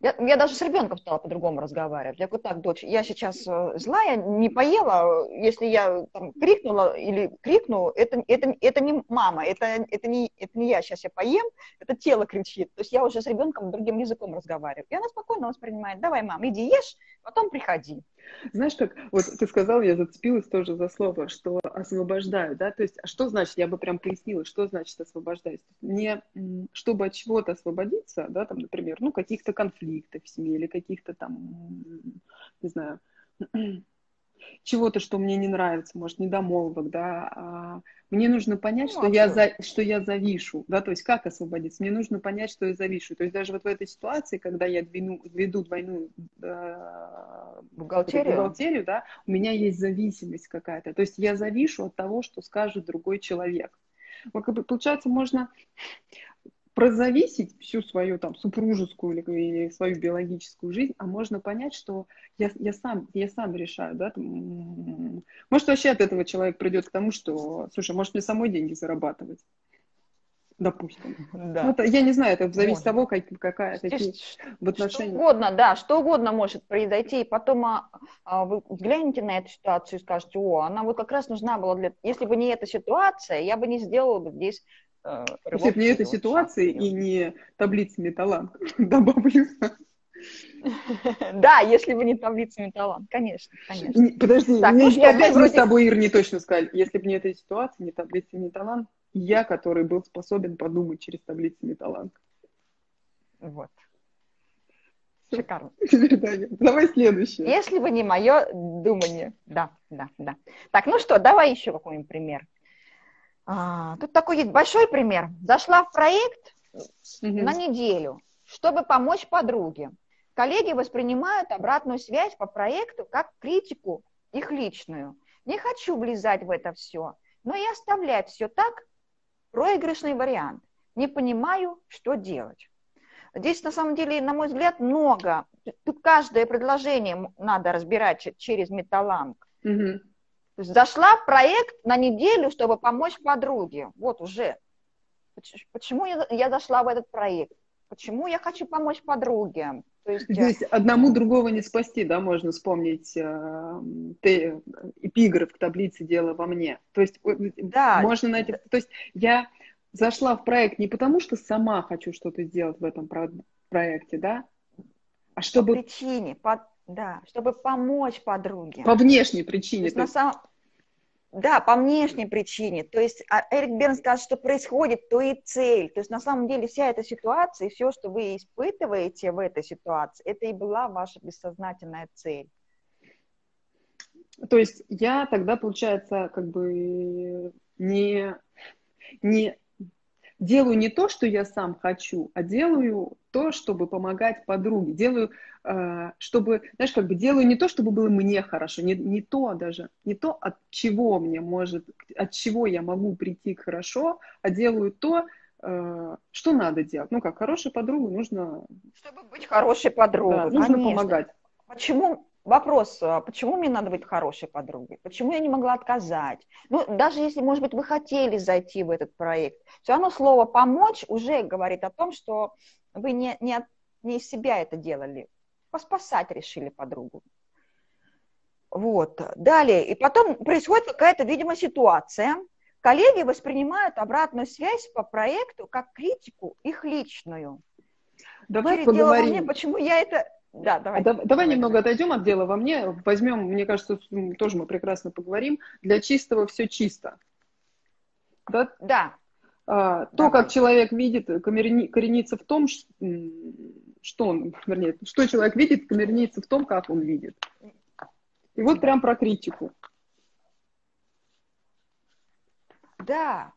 Я, я даже с ребенком стала по-другому разговаривать. Я говорю, так, дочь, я сейчас э, злая, не поела, если я там, крикнула или крикну, это, это, это не мама, это, это, не, это не я, сейчас я поем, это тело кричит. То есть я уже с ребенком другим языком разговариваю. И она спокойно воспринимает, давай, мам, иди ешь, потом приходи. Знаешь, как, вот ты сказал, я зацепилась тоже за слово, что освобождаю, да, то есть, а что значит, я бы прям пояснила, что значит освобождаюсь? Не чтобы от чего-то освободиться, да, там, например, ну, каких-то конфликтов в семье или каких-то там, не знаю, чего-то, что мне не нравится, может, недомолвок, да, а мне нужно понять, ну, что, я за, что я завишу, да, то есть как освободиться? Мне нужно понять, что я завишу. То есть даже вот в этой ситуации, когда я двину, веду двойную э, бухгалтерию. бухгалтерию, да, у меня есть зависимость какая-то. То есть я завишу от того, что скажет другой человек. Получается, можно прозависить всю свою там супружескую или, или свою биологическую жизнь, а можно понять, что я, я, сам, я сам решаю, да, там, может вообще от этого человек придет к тому, что, слушай, может мне самой деньги зарабатывать, допустим. Да. Ну, это, я не знаю, это зависит от того, как, какая какие в отношениях. Что угодно, да, что угодно может произойти, и потом а, а, вы взглянете на эту ситуацию и скажете, о, она вот как раз нужна была для... Если бы не эта ситуация, я бы не сделала бы здесь э, Если бы не этой ситуации и не таблицы металланг, добавлю. Да, если бы не таблица металланг, конечно, конечно. Подожди, так, ну, опять мы с тобой, Ир, не точно сказали. Если бы не этой ситуации, не таблица металланг, я, который был способен подумать через таблицу металланг. Вот. Шикарно. Давай следующее. Если бы не мое думание. Да, да, да. Так, ну что, давай еще какой-нибудь пример. А, тут такой есть большой пример. Зашла в проект угу. на неделю, чтобы помочь подруге. Коллеги воспринимают обратную связь по проекту как критику их личную. Не хочу влезать в это все, но и оставлять все так проигрышный вариант. Не понимаю, что делать. Здесь, на самом деле, на мой взгляд, много. Тут каждое предложение надо разбирать через металланг. Угу. То есть зашла в проект на неделю, чтобы помочь подруге. Вот уже. Почему я, зашла в этот проект? Почему я хочу помочь подруге? То есть, Здесь одному другого не спасти, да, можно вспомнить э, ты, эпиграф к таблице «Дело во мне». То есть да. можно найти... То есть я зашла в проект не потому, что сама хочу что-то сделать в этом про- проекте, да, а чтобы... По причине, по, да, чтобы помочь подруге. По внешней причине. То есть, то есть... На самом... Да, по внешней причине. То есть а Эрик Берн скажет, что происходит, то и цель. То есть на самом деле вся эта ситуация и все, что вы испытываете в этой ситуации, это и была ваша бессознательная цель. То есть я тогда, получается, как бы не, не делаю не то, что я сам хочу, а делаю то, чтобы помогать подруге. Делаю, э, чтобы, знаешь, как бы делаю не то, чтобы было мне хорошо, не, не то даже, не то, от чего мне может, от чего я могу прийти к хорошо, а делаю то, э, что надо делать. Ну, как хорошая подруга нужно... Чтобы быть хорошей подругой, да, Нужно конечно. помогать. Почему Вопрос, а почему мне надо быть хорошей подругой? Почему я не могла отказать? Ну, даже если, может быть, вы хотели зайти в этот проект, все равно слово «помочь» уже говорит о том, что вы не, не, от, не из себя это делали, поспасать решили подругу. Вот. Далее. И потом происходит какая-то, видимо, ситуация. Коллеги воспринимают обратную связь по проекту как критику их личную. Давай поговорим. Мне, почему я это да, давай. А давай, давай немного отойдем от дела во мне. Возьмем, мне кажется, тоже мы прекрасно поговорим. Для чистого все чисто. Да. да. А, то, давай. как человек видит, коренится в том, что он, вернее, что человек видит, коренится в том, как он видит. И вот прям про критику. Да.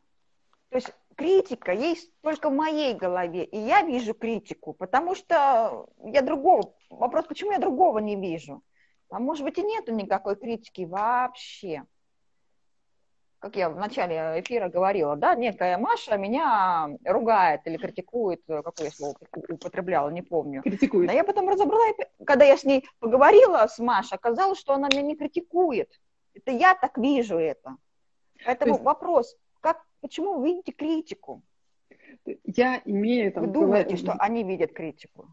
То есть критика есть только в моей голове, и я вижу критику, потому что я другого, вопрос, почему я другого не вижу? А может быть и нету никакой критики вообще. Как я в начале эфира говорила, да, некая Маша меня ругает или критикует, какое я слово употребляла, не помню. Критикует. Но я потом разобрала, когда я с ней поговорила, с Машей, оказалось, что она меня не критикует. Это я так вижу это. Поэтому есть... вопрос, Почему вы видите критику? Я имею там... Вы думаете, что они видят критику?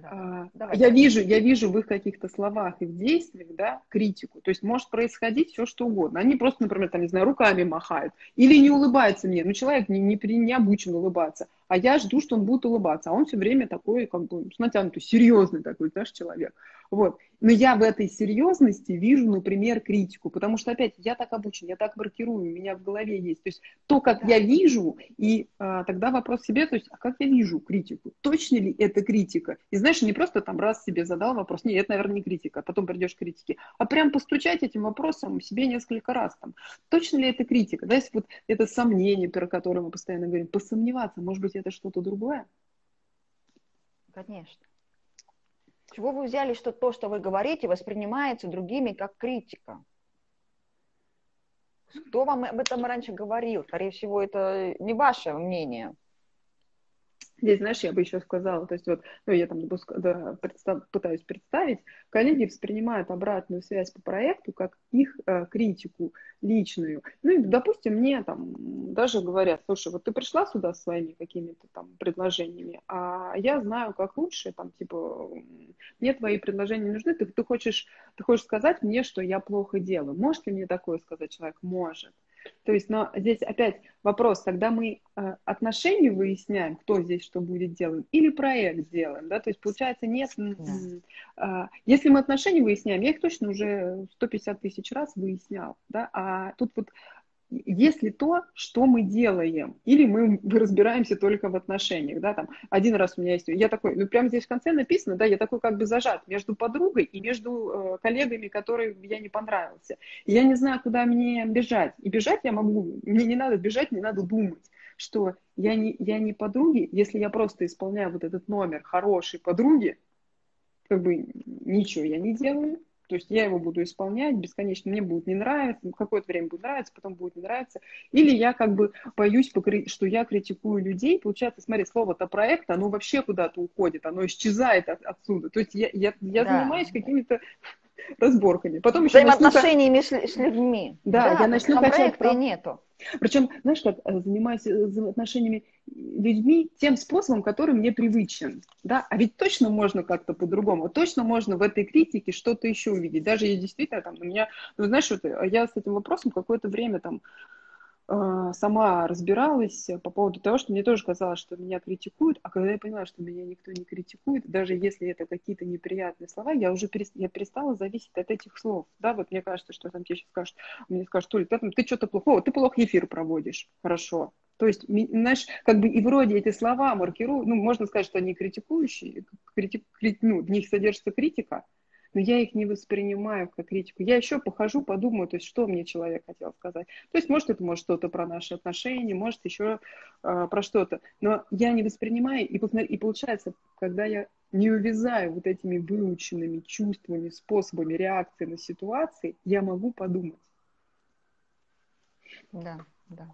Да. А, я вижу, я вижу в их каких-то словах и в действиях, да, критику. То есть может происходить все, что угодно. Они просто, например, там, не знаю, руками махают или не улыбаются мне. Ну, человек не, не, не обучен улыбаться а я жду, что он будет улыбаться, а он все время такой, как бы, с натянутый, серьезный такой, знаешь, человек. Вот. Но я в этой серьезности вижу, например, критику, потому что, опять, я так обучен, я так маркирую, у меня в голове есть. То есть то, как я вижу, и а, тогда вопрос себе, то есть, а как я вижу критику? Точно ли это критика? И знаешь, не просто там раз себе задал вопрос, нет, это, наверное, не критика, а потом придешь к критике, а прям постучать этим вопросом себе несколько раз там. Точно ли это критика? Да, если вот это сомнение, про которое мы постоянно говорим, посомневаться, может быть, это что-то другое? Конечно. Чего вы взяли, что то, что вы говорите, воспринимается другими как критика? Кто вам об этом раньше говорил? Скорее всего, это не ваше мнение. Здесь, знаешь, я бы еще сказала, то есть вот, ну, я там да, представ, пытаюсь представить, коллеги воспринимают обратную связь по проекту как их э, критику личную. Ну, и, допустим, мне там даже говорят, слушай, вот ты пришла сюда с своими какими-то там предложениями, а я знаю, как лучше, там, типа, мне твои предложения нужны, ты, ты, хочешь, ты хочешь сказать мне, что я плохо делаю. Может ли мне такое сказать человек? Может. То есть, но здесь опять вопрос, тогда мы э, отношения выясняем, кто здесь что будет делать, или проект делаем, да, то есть получается нет, да. э, если мы отношения выясняем, я их точно уже 150 тысяч раз выяснял, да, а тут вот если то, что мы делаем, или мы разбираемся только в отношениях, да, там, один раз у меня есть, я такой, ну, прямо здесь в конце написано, да, я такой как бы зажат между подругой и между э, коллегами, которые я не понравился. И я не знаю, куда мне бежать. И бежать я могу, мне не надо бежать, не надо думать, что я не, я не подруги, если я просто исполняю вот этот номер хорошей подруги, как бы ничего я не делаю, то есть я его буду исполнять бесконечно, мне будет не нравиться, какое-то время будет нравиться, потом будет не нравиться. Или я как бы боюсь, что я критикую людей. Получается, смотри, слово-то проект, оно вообще куда-то уходит, оно исчезает от, отсюда. То есть я, я, я да. занимаюсь какими-то разборками. Потом еще Взаимоотношениями начну... с, людьми. Да, да я начну качать... Прав... нету. Причем, знаешь, как э, занимаюсь э, отношениями людьми тем способом, который мне привычен. Да? А ведь точно можно как-то по-другому. Точно можно в этой критике что-то еще увидеть. Даже я действительно там, у меня, ну, знаешь, вот э, я с этим вопросом какое-то время там сама разбиралась по поводу того, что мне тоже казалось, что меня критикуют, а когда я поняла, что меня никто не критикует, даже если это какие-то неприятные слова, я уже перест... я перестала зависеть от этих слов. Да, вот мне кажется, что там тебе сейчас скажут, мне скажут, Толь, ты, ты что-то плохого, ты плохо эфир проводишь. Хорошо. То есть, знаешь, как бы и вроде эти слова маркируют, ну, можно сказать, что они критикующие, критик, ну, в них содержится критика, но я их не воспринимаю как критику. Я еще похожу, подумаю, то есть что мне человек хотел сказать. То есть, может, это может что-то про наши отношения, может, еще э, про что-то. Но я не воспринимаю, и, и получается, когда я не увязаю вот этими выученными чувствами, способами реакции на ситуации, я могу подумать. Да, да.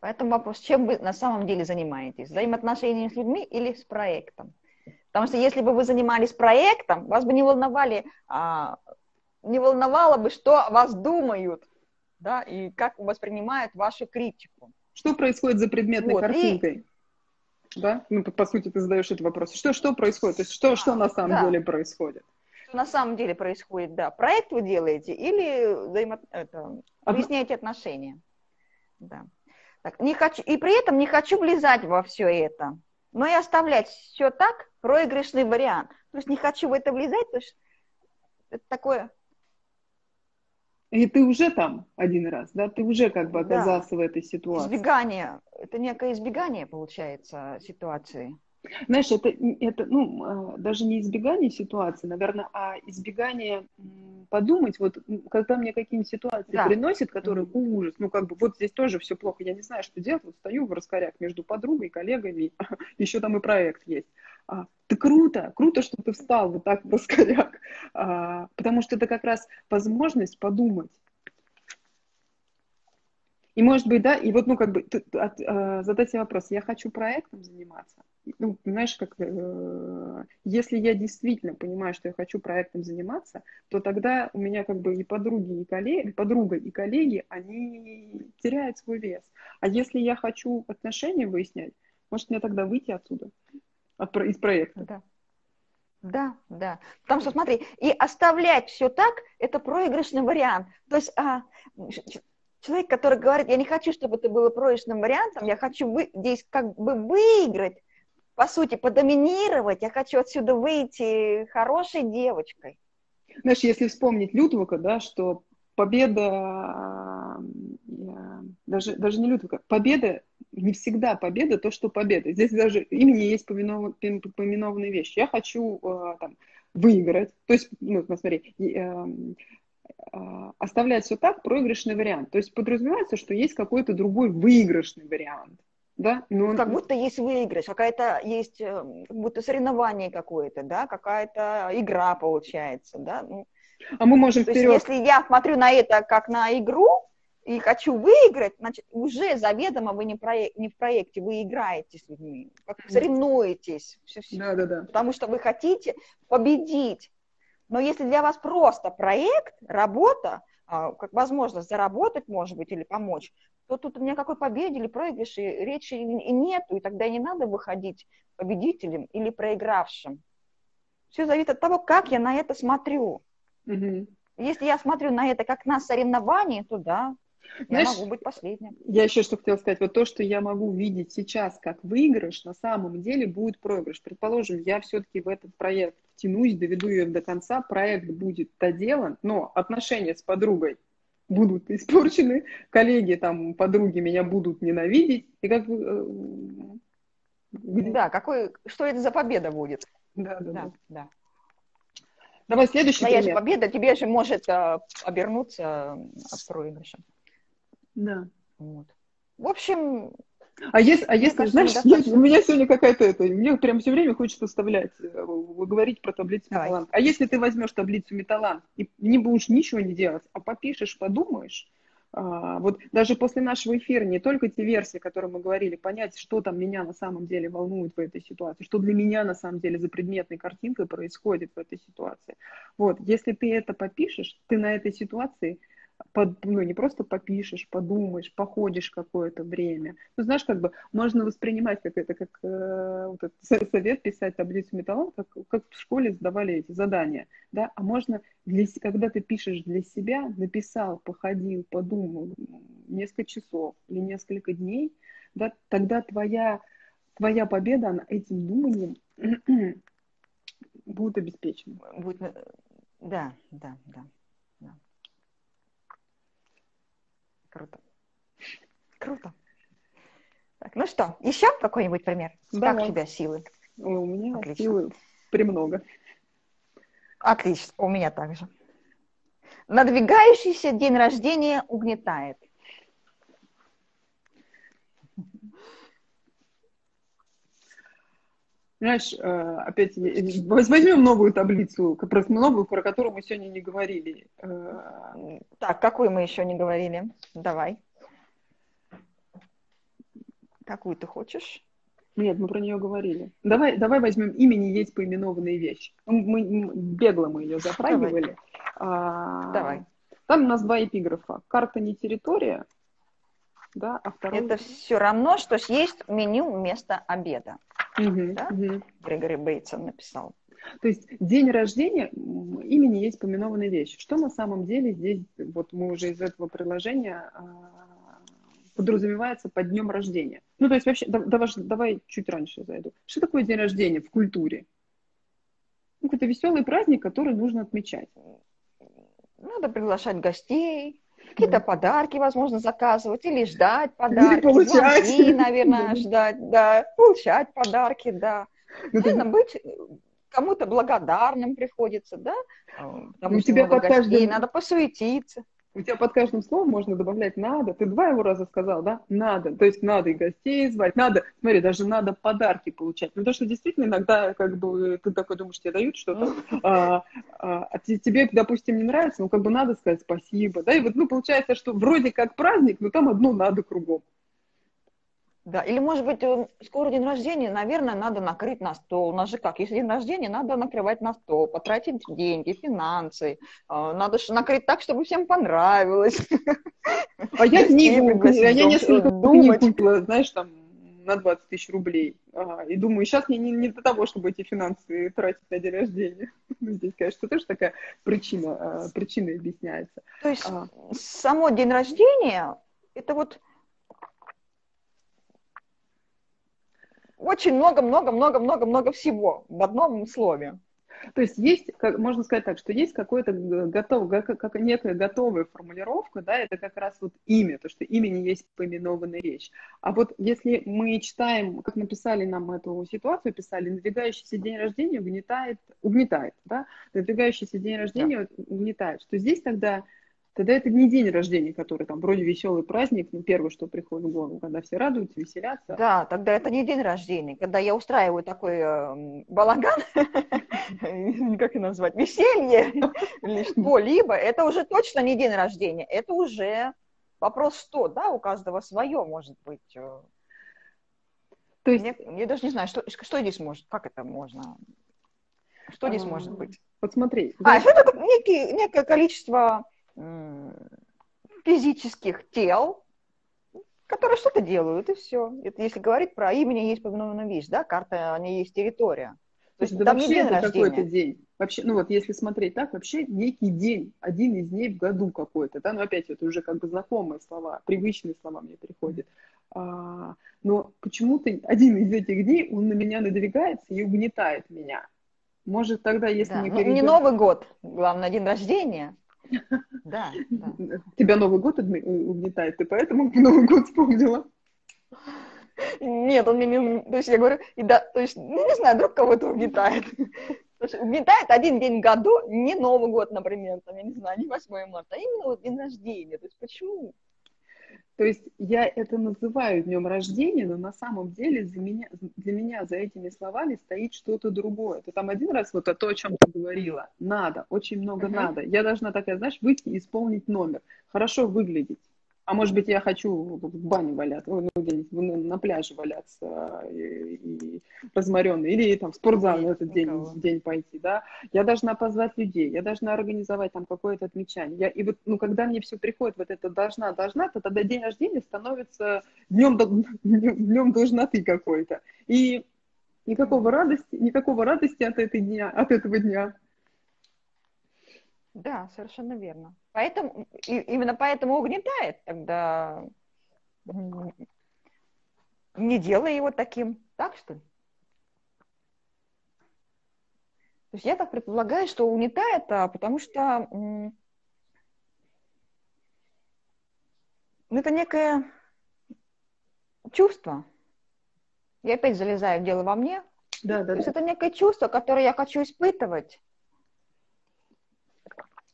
Поэтому вопрос, чем вы на самом деле занимаетесь? Взаимоотношениями с людьми или с проектом? Потому что если бы вы занимались проектом, вас бы не волновали, а, не волновало бы, что о вас думают, да, и как воспринимают вашу критику. Что происходит за предметной вот, картинкой? И... Да? Ну, по, по сути, ты задаешь этот вопрос. Что, что происходит? То есть, что, да, что на самом да. деле происходит? Что на самом деле происходит, да. Проект вы делаете или взаимо... это, выясняете отношения. Да. Так, не хочу... И при этом не хочу влезать во все это но и оставлять все так, проигрышный вариант. То есть не хочу в это влезать, то есть это такое... И ты уже там один раз, да? Ты уже как бы оказался да. в этой ситуации. Избегание. Это некое избегание, получается, ситуации. Знаешь, это, это ну, а, даже не избегание ситуации, наверное, а избегание подумать, вот когда мне какие-нибудь ситуации да. приносят, которые mm-hmm. ужас, ну как бы вот здесь тоже все плохо, я не знаю, что делать, вот стою в раскорях между подругой, коллегами, еще там и проект есть. А, ты круто, круто, что ты встал вот так в раскоряк, а, потому что это как раз возможность подумать, И может быть, да, и вот, ну, как бы, тут, от, э, задать себе вопрос, я хочу проектом заниматься. Ну, понимаешь, как, э, если я действительно понимаю, что я хочу проектом заниматься, то тогда у меня как бы и подруги, и коллеги, подруга, и коллеги, они теряют свой вес. А если я хочу отношения выяснять, может мне тогда выйти отсюда, от, из проекта? Да. Да, да. Потому что, смотри, и оставлять все так, это проигрышный вариант. То есть а, человек, который говорит, я не хочу, чтобы это было проигрышным вариантом, я хочу вы, здесь как бы выиграть, по сути, подоминировать, я хочу отсюда выйти хорошей девочкой. Знаешь, если вспомнить Людвига, да, что победа, даже, даже не Людвига, победа не всегда победа то, что победа. Здесь даже имени есть поминованные вещи. Я хочу э, там, выиграть. То есть, ну, смотри, э, оставлять все так, проигрышный вариант. То есть подразумевается, что есть какой-то другой выигрышный вариант. Да? Но... Как будто есть выигрыш, какая-то есть, э, как будто соревнование какое-то, да, какая-то игра получается, да. Ну, а мы можем То вперед... есть, если я смотрю на это как на игру и хочу выиграть, значит, уже заведомо вы не, проек... не в проекте, вы играете с людьми, как соревнуетесь. Да, да, да. Потому что вы хотите победить. Но если для вас просто проект, работа, а, как возможность заработать, может быть, или помочь, то тут у меня какой победе или проигрыше речи и нету, и тогда не надо выходить победителем или проигравшим. Все зависит от того, как я на это смотрю. Угу. Если я смотрю на это как на соревнование, то да, знаешь, я могу быть последним. Я еще что хотела сказать. Вот то, что я могу видеть сейчас как выигрыш, на самом деле будет проигрыш. Предположим, я все-таки в этот проект втянусь, доведу ее до конца, проект будет доделан, но отношения с подругой будут испорчены, коллеги, там, подруги меня будут ненавидеть. И как э, Да, какой, что это за победа будет? Да, да, да. да. Давай следующий Моя пример. победа тебе же может а, обернуться а, проигрышем. Да. Вот. В общем, а если, а если знаешь, я, у меня сегодня какая-то это, мне прям все время хочется вставлять, э, говорить про таблицу Давай. Металлант. А если ты возьмешь таблицу Металлант и не будешь ничего не делать, а попишешь, подумаешь, а, вот даже после нашего эфира не только те версии, о которых мы говорили, понять, что там меня на самом деле волнует в этой ситуации, что для меня на самом деле за предметной картинкой происходит в этой ситуации. Вот, если ты это попишешь, ты на этой ситуации – под, ну, не просто попишешь, подумаешь, походишь какое-то время. Ну, знаешь, как бы можно воспринимать как это, как э, вот этот совет писать таблицу металлон, как, как в школе сдавали эти задания, да, а можно, для, когда ты пишешь для себя, написал, походил, подумал несколько часов или несколько дней, да, тогда твоя, твоя победа, она этим думанием будет обеспечена. Будет, э, да, да, да. Круто. Круто. Так, ну что, еще какой-нибудь пример? Давай. Как у тебя силы? У меня Отлично. силы премного. Отлично, у меня также. Надвигающийся день рождения угнетает. Знаешь, э, опять возьмем новую таблицу, просто новую, про которую мы сегодня не говорили. Э, так, какую мы еще не говорили? Давай. Какую ты хочешь? Нет, мы про нее говорили. Давай, давай возьмем имени есть поименованные вещи. Мы, бегло мы ее затрагивали. Давай. А, давай. Там у нас два эпиграфа. Карта не территория, да, а второй... Это все равно, что есть меню вместо обеда. Угу, да? угу. Григорий Бейтсон написал. То есть день рождения, имени есть поминованная вещь. Что на самом деле здесь, вот мы уже из этого приложения а, подразумевается под днем рождения. Ну, то есть вообще, давай, давай чуть раньше зайду. Что такое день рождения в культуре? Ну, какой-то веселый праздник, который нужно отмечать. Надо приглашать гостей, какие-то подарки, возможно, заказывать или ждать подарки. Или получать. Звонки, наверное, ждать, да. Получать подарки, да. Ну, наверное, быть кому-то благодарным приходится, да? Потому ну, что тебя под каждым... надо посуетиться. У тебя под каждым словом можно добавлять «надо». Ты два его раза сказал, да? «Надо». То есть надо и гостей звать, надо, смотри, даже надо подарки получать. Ну, потому что действительно иногда как бы ты такой думаешь, тебе дают что-то, а, а, а тебе, допустим, не нравится, ну, как бы надо сказать спасибо, да? И вот, ну, получается, что вроде как праздник, но там одно надо кругом. Да, или, может быть, скоро день рождения, наверное, надо накрыть на стол. У нас же как, если день рождения, надо накрывать на стол, потратить деньги, финансы. А, надо же накрыть так, чтобы всем понравилось. А я книгу, я несколько книг купила, знаешь, там, на 20 тысяч рублей. Ага, и думаю, сейчас мне не, не для того, чтобы эти финансы тратить на день рождения. Ну, здесь, конечно, тоже такая причина, а, причина объясняется. То есть а. само день рождения, это вот очень много-много-много-много-много всего в одном слове. То есть есть, как, можно сказать так, что есть какое-то готов, как, как некая готовая формулировка, да, это как раз вот имя, то, что имя не есть поименованная речь. А вот если мы читаем, как написали нам эту ситуацию, писали, надвигающийся день рождения угнетает, угнетает, да, надвигающийся день рождения да. угнетает, что здесь тогда тогда это не день рождения, который там вроде веселый праздник, но первое, что приходит в голову, когда все радуются, веселятся. Да, тогда это не день рождения, когда я устраиваю такой э, балаган, как и назвать, веселье или что-либо, это уже точно не день рождения, это уже вопрос что, да, у каждого свое может быть. Э. То есть... Я, я даже не знаю, что, что здесь может, как это можно, что здесь может быть? Вот смотри. А, это некий, некое количество физических тел, которые что-то делают, и все. Это если говорить про имени есть поименованная вещь, да, карта, они есть территория. То есть да там вообще это какой-то день. Вообще, ну вот если смотреть так, вообще некий день, один из дней в году какой-то, да, но опять это уже как бы знакомые слова, привычные слова мне приходят. А, но почему-то один из этих дней, он на меня надвигается и угнетает меня. Может, тогда, если да. не... Ну, не Новый год, главное, день рождения. Да, да. Тебя Новый год угнетает, ты поэтому Новый год вспомнила? Нет, он мне не... То есть я говорю, и да, то есть, ну, не знаю, вдруг кого-то угнетает. Угнетает один день в году, не Новый год, например, там, я не знаю, не 8 марта, а именно вот день рождения. То есть почему? То есть я это называю днем рождения, но на самом деле для меня, для меня за этими словами стоит что-то другое. Это там один раз вот то, о чем ты говорила. Надо, очень много uh-huh. надо. Я должна такая, знаешь, выйти и исполнить номер. Хорошо выглядеть. А может быть, я хочу в бане валяться, ну, на пляже валяться и, и разморенный, или там в спортзал на этот день, день пойти, да. Я должна позвать людей, я должна организовать там какое-то отмечание. Я, и вот, ну, когда мне все приходит, вот это должна, должна, то тогда день рождения становится днем, днем должноты какой-то. И никакого радости, никакого радости от, этой дня, от этого дня. Да, совершенно верно. Поэтому, и, именно поэтому угнетает тогда не делай его таким, так что ли? То есть я так предполагаю, что угнетает, а, потому что ну, это некое чувство. Я опять залезаю в дело во мне. Да, да, То есть да. это некое чувство, которое я хочу испытывать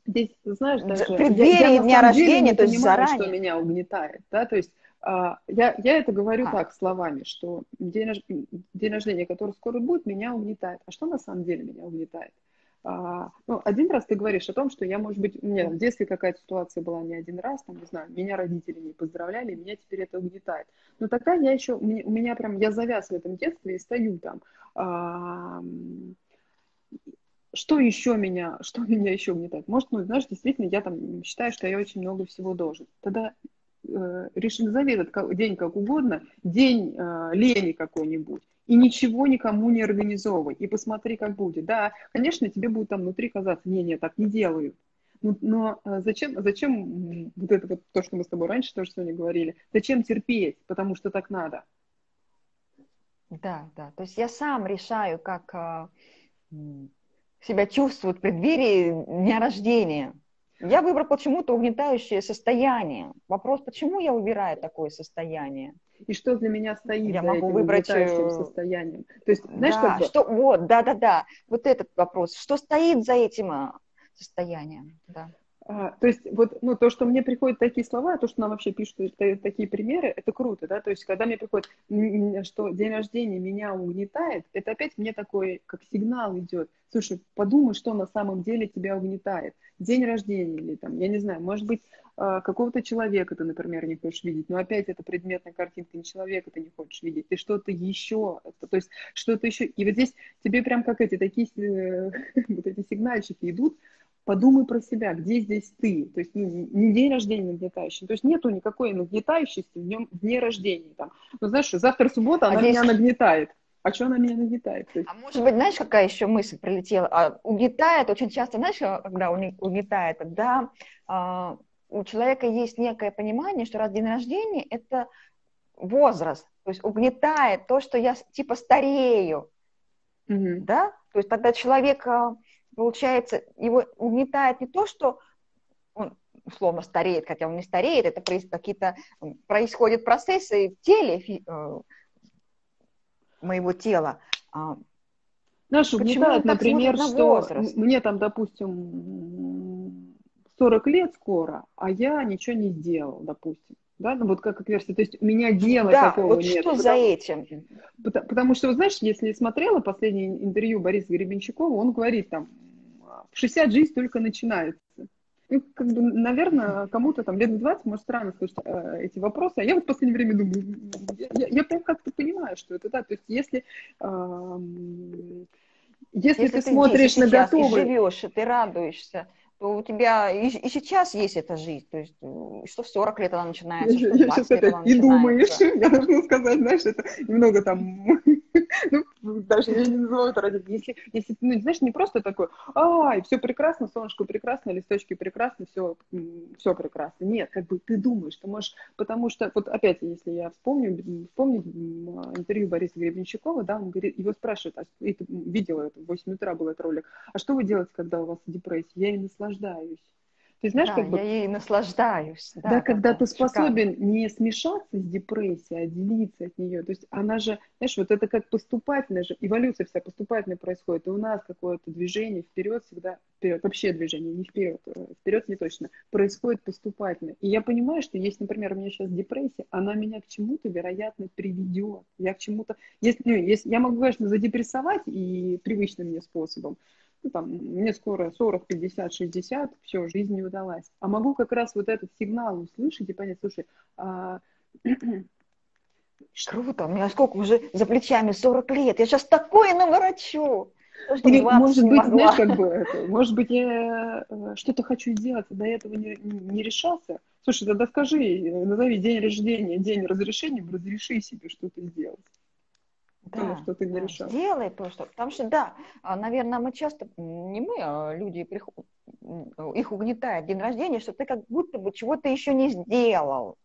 здесь, знаешь, даже... В преддверии я, дня рождения, то есть понимаю, заранее. что меня угнетает, да, то есть а, я, я это говорю а. так словами, что день, день рождения, который скоро будет, меня угнетает. А что на самом деле меня угнетает? А, ну, один раз ты говоришь о том, что я, может быть, у меня в детстве какая-то ситуация была не один раз, там, не знаю, меня родители не поздравляли, меня теперь это угнетает. Но тогда я еще, у меня, у меня прям, я завяз в этом детстве и стою там. А, что еще меня, что меня еще угнетает? Может, ну, знаешь, действительно, я там считаю, что я очень много всего должен. Тогда э, реши, назови этот день как угодно, день э, лени какой-нибудь, и ничего никому не организовывай, и посмотри, как будет. Да, конечно, тебе будет там внутри казаться, не-не, так не делают. Но, но э, зачем, зачем вот это вот то, что мы с тобой раньше тоже сегодня говорили, зачем терпеть, потому что так надо? Да, да, то есть я сам решаю, как а, себя чувствуют в преддверии дня рождения. Я выбрал почему-то угнетающее состояние. Вопрос, почему я выбираю такое состояние? И что для меня стоит я за могу этим выбрать угнетающим э, состоянием? То есть, знаешь, да, как бы... что, вот, да-да-да, вот этот вопрос. Что стоит за этим э, состоянием? Да. А, то есть вот ну, то, что мне приходят такие слова, то, что нам вообще пишут такие примеры, это круто, да, то есть когда мне приходит, что день рождения меня угнетает, это опять мне такой, как сигнал идет, слушай, подумай, что на самом деле тебя угнетает, день рождения или там, я не знаю, может быть, а, какого-то человека ты, например, не хочешь видеть, но опять это предметная картинка, не человека ты не хочешь видеть, ты что-то еще, то есть что-то еще, и вот здесь тебе прям как эти такие э, вот эти сигнальчики идут, подумай про себя, где здесь ты. То есть ну, не день рождения нагнетающий. То есть нету никакой нагнетающести в днем в дне рождения. Там. Ну, знаешь, завтра суббота, она а здесь... меня нагнетает. А что она меня нагнетает? А может быть, знаешь, какая еще мысль прилетела? А, угнетает очень часто, знаешь, когда угнетает, когда а, у человека есть некое понимание, что раз день рождения – это возраст, то есть угнетает то, что я типа старею, mm да? То есть тогда человек а, получается, его угнетает не то, что он условно стареет, хотя он не стареет, это какие-то происходят процессы в теле э, моего тела. А Знаешь, угнетает, например, что возраст? мне там, допустим, 40 лет скоро, а я ничего не сделал, допустим. Да, ну вот как версия, то есть у меня дела да, такого вот нет. что потому, за этим? Потому, потому что, знаешь, если смотрела последнее интервью Бориса Гребенщикова, он говорит там, 60 жизнь только начинается. Ну, как бы, наверное, кому-то там лет в 20, может, странно слышать э, эти вопросы. А я вот в последнее время думаю, я, я прям как-то понимаю, что это да. То есть если, э, если, если ты, ты смотришь на готовый... И живешь, и ты радуешься, то у тебя и, и сейчас есть эта жизнь, то есть что в 40 лет она начинается, я, что в 20 лет это она и начинается. думаешь, я должна сказать, знаешь, это немного там, ну, даже я не называю это ради, если, если, ну, знаешь, не просто такое, ай, все прекрасно, солнышко прекрасно, листочки прекрасны, все, все прекрасно, нет, как бы ты думаешь, ты можешь, потому что, вот опять, если я вспомню, вспомню интервью Бориса Гребенщикова, да, он говорит, его спрашивают, а, это, видела это, в 8 утра был этот ролик, а что вы делаете, когда у вас депрессия? Я и наслаждаюсь. Ты знаешь, да, как бы... я ей наслаждаюсь. Да, да когда ты способен шикарно. не смешаться с депрессией, а делиться от нее. То есть она же, знаешь, вот это как поступательная же, эволюция вся поступательная происходит. И у нас какое-то движение вперед всегда, вперед, вообще движение, не вперед, э, вперед не точно, происходит поступательно. И я понимаю, что если, например, у меня сейчас депрессия, она меня к чему-то, вероятно, приведет. Я к чему-то... Если, ну, если, я могу, конечно, задепрессовать и привычным мне способом, ну, там, мне скоро 40, 50, 60, все, жизнь не удалась. А могу как раз вот этот сигнал услышать и понять, слушай, а... Круто, у меня сколько уже за плечами 40 лет, я сейчас такое наворочу. Или, может быть, могла. знаешь, как бы это, может быть, я э, что-то хочу сделать, а до этого не, не решался. Слушай, тогда скажи, назови день рождения, день разрешения, разреши себе что-то сделать да, что ты не решаешь. Сделай то, что... Потому что, да, а, наверное, мы часто, не мы, а люди, их угнетает день рождения, что ты как будто бы чего-то еще не сделал,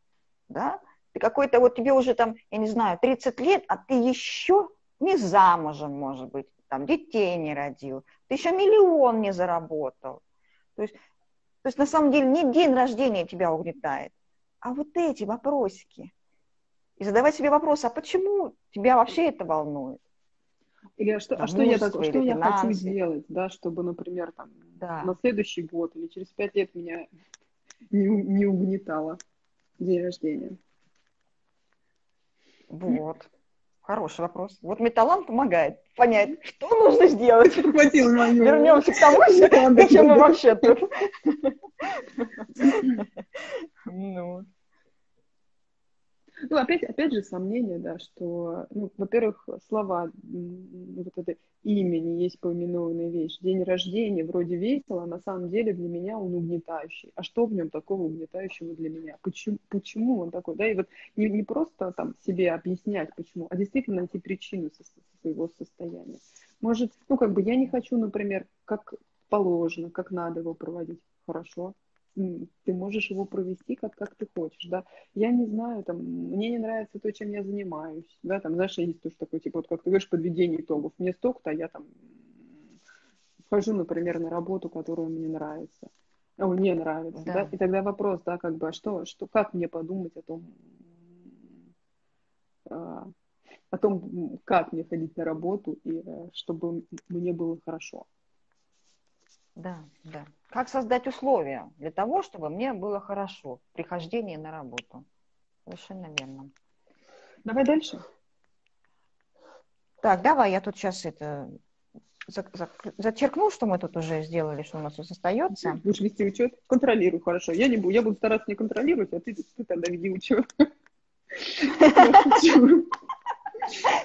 да? Ты какой-то, вот тебе уже там, я не знаю, 30 лет, а ты еще не замужем, может быть, там, детей не родил, ты еще миллион не заработал. То есть, то есть на самом деле не день рождения тебя угнетает, а вот эти вопросики – и задавать себе вопрос, а почему тебя вообще это волнует? Или а что, а что я, так, что я хочу сделать, да, чтобы, например, там, да. на следующий год или через пять лет меня не, не угнетало день рождения. Вот. Хороший вопрос. Вот металлан помогает понять, что нужно сделать. Хватило мою. Вернемся к тому, зачем мы вообще тут. Ну. Ну, опять, опять же, сомнение, да, что, ну, во-первых, слова, вот это имя не есть поименованная вещь. День рождения вроде весело, а на самом деле для меня он угнетающий. А что в нем такого угнетающего для меня? Почему, почему он такой? Да, и вот не, не просто там себе объяснять, почему, а действительно найти причину со, своего состояния. Может, ну, как бы я не хочу, например, как положено, как надо его проводить. Хорошо, ты можешь его провести как, как ты хочешь, да. Я не знаю, там, мне не нравится то, чем я занимаюсь, да, там, знаешь, есть тоже такой, типа, вот как ты говоришь, подведение итогов. Мне столько-то, а я там вхожу, например, на работу, которая мне нравится. О, не нравится, да. да, и тогда вопрос, да, как бы, а что, что, как мне подумать о том, а, о том, как мне ходить на работу и э, чтобы мне было хорошо. Да, да. Как создать условия для того, чтобы мне было хорошо при хождении на работу? Совершенно верно. Давай дальше. Так, давай, я тут сейчас это зачеркну, что мы тут уже сделали, что у нас тут остается. Будешь вести учет? Контролируй, хорошо. Я не буду, я буду стараться не контролировать, а ты, ты тогда веди учет.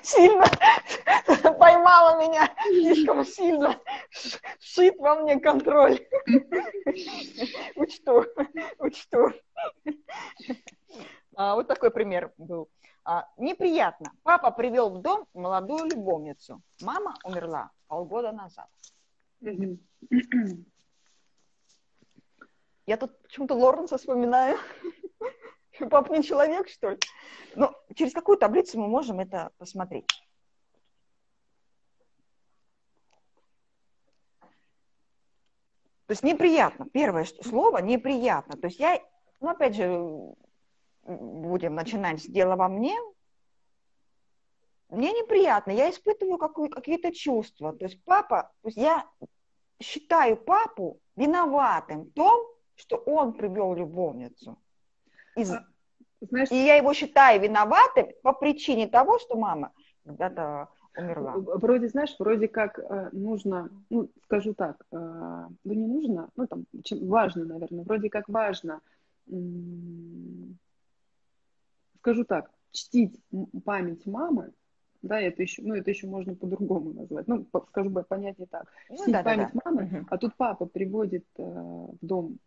Сильно поймала меня, слишком сильно шит во мне контроль. Учту, учту. А, вот такой пример был. А, неприятно. Папа привел в дом молодую любовницу. Мама умерла полгода назад. Я тут почему-то Лоренса вспоминаю. Папа не человек, что ли? Но ну, через какую таблицу мы можем это посмотреть? То есть неприятно. Первое слово неприятно. То есть я, ну опять же, будем начинать с дела во мне, мне неприятно, я испытываю какие-то чувства. То есть папа, то есть я считаю папу виноватым в том, что он привел любовницу. Из... А, знаешь, и я его считаю виноватым по причине того, что мама когда-то умерла. Вроде, знаешь, вроде как э, нужно, ну, скажу так, э, ну, не нужно, ну, там, чем, важно, наверное, вроде как важно скажу так, чтить память мамы, да, это еще, ну, это еще можно по-другому назвать. Ну, скажу бы, понятнее так. Ну чтить да, память да, да. мамы, угу. а тут папа приводит э, в дом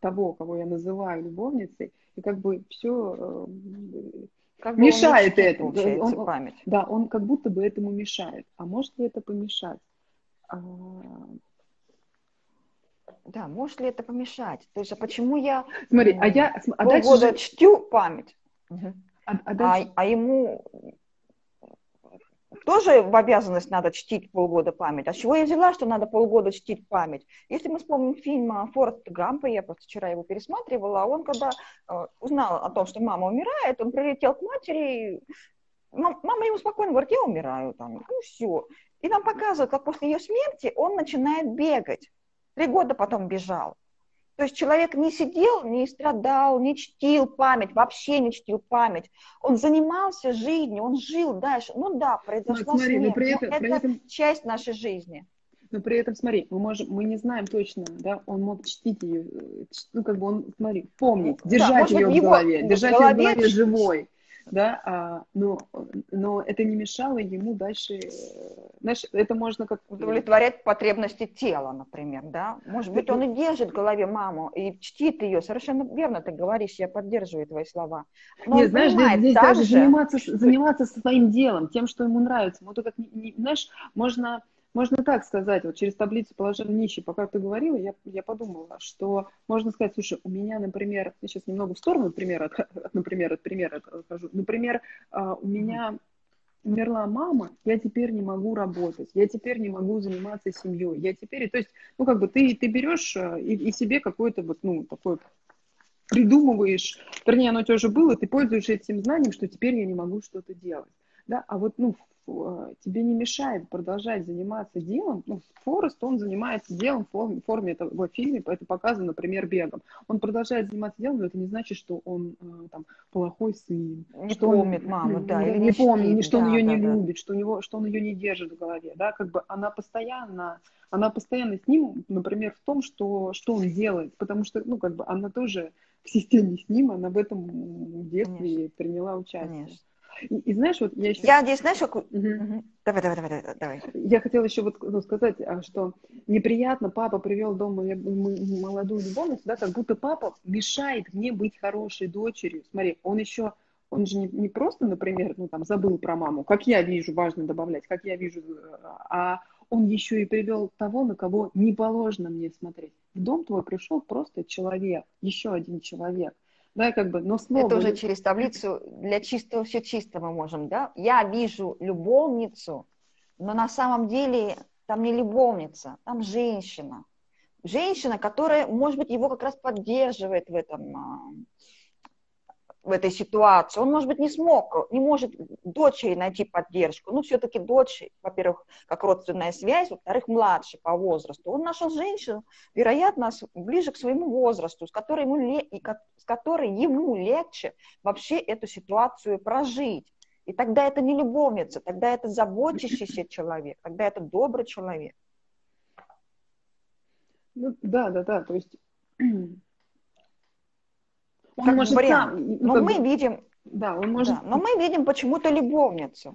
того, кого я называю любовницей, и как бы все э, как мешает этому. Он, память. Да, он как будто бы этому мешает. А может ли это помешать? А... Да, может ли это помешать? То есть, а почему я Смотри, а я а полгода дальше... чтю память? Угу. А, а, а, а ему тоже в обязанность надо чтить полгода память. А с чего я взяла, что надо полгода чтить память? Если мы вспомним фильм Форд Гампа, я просто вчера его пересматривала, он когда э, узнал о том, что мама умирает, он прилетел к матери, мама ему спокойно говорит, я умираю, там, ну все. И нам показывают, как после ее смерти он начинает бегать. Три года потом бежал. То есть человек не сидел, не страдал, не чтил память, вообще не чтил память. Он занимался жизнью, он жил дальше. Ну да, произошла смотри, смерть, но при этом, но при это этом... часть нашей жизни. Но при этом, смотри, мы можем, мы не знаем точно, да, он мог чтить ее, э, ну как бы он, смотри, помнить, держать да, ее в голове, держать в голове ее в голове живой да, а, но, но это не мешало ему дальше, знаешь, это можно как... Удовлетворять потребности тела, например, да? Может быть, он и держит в голове маму, и чтит ее, совершенно верно ты говоришь, я поддерживаю твои слова. Но Нет, знаешь, здесь, здесь даже заниматься, заниматься своим делом, тем, что ему нравится, вот как, знаешь, можно можно так сказать, вот через таблицу положения нищий, пока ты говорила, я, я подумала, что можно сказать, слушай, у меня, например, я сейчас немного в сторону, например, от, от, например, от примера отхожу, например, а, у меня умерла мама, я теперь не могу работать, я теперь не могу заниматься семьей, я теперь, то есть, ну, как бы ты, ты берешь а, и, и себе какой-то вот, ну, такой придумываешь, вернее, оно у тебя уже было, ты пользуешься этим знанием, что теперь я не могу что-то делать, да, а вот, ну, Э, тебе не мешает продолжать заниматься делом, ну, Форест, он занимается делом в форме, в форме этого фильме, это показано, например, бегом. Он продолжает заниматься делом, но это не значит, что он э, там плохой сын. Не что помнит он, маму, да, или не, не помнит, что да, он ее да, не да. любит, что, у него, что он ее не держит в голове, да, как бы она постоянно, она постоянно с ним, например, в том, что, что он делает, потому что, ну, как бы она тоже в системе с ним, она в этом детстве Конечно. приняла участие. Конечно. И, и знаешь, вот я еще... Я здесь, знаешь, как... Угу. Угу. Давай, давай, давай, давай. Я хотела еще вот ну, сказать, а, что неприятно, папа привел дома молодую любовницу, да, как будто папа мешает мне быть хорошей дочерью. Смотри, он еще, он же не, не просто, например, ну там забыл про маму, как я вижу, важно добавлять, как я вижу, а он еще и привел того, на кого не положено мне смотреть. В дом твой пришел просто человек, еще один человек да, как бы, но слово... Это уже через таблицу для чистого все чисто мы можем, да? Я вижу любовницу, но на самом деле там не любовница, там женщина. Женщина, которая, может быть, его как раз поддерживает в этом, а, в этой ситуации. Он, может быть, не смог, не может дочери найти поддержку. Ну, все-таки дочь, во-первых, как родственная связь, во-вторых, младше по возрасту. Он нашел женщину, вероятно, ближе к своему возрасту, с которой ему, с которой ему легче вообще эту ситуацию прожить. И тогда это не любовница, тогда это заботящийся человек, тогда это добрый человек. Ну, да, да, да, то есть он как может вариант. Сам, ну, но мы видим, да, он может... Да, но мы видим почему-то любовницу.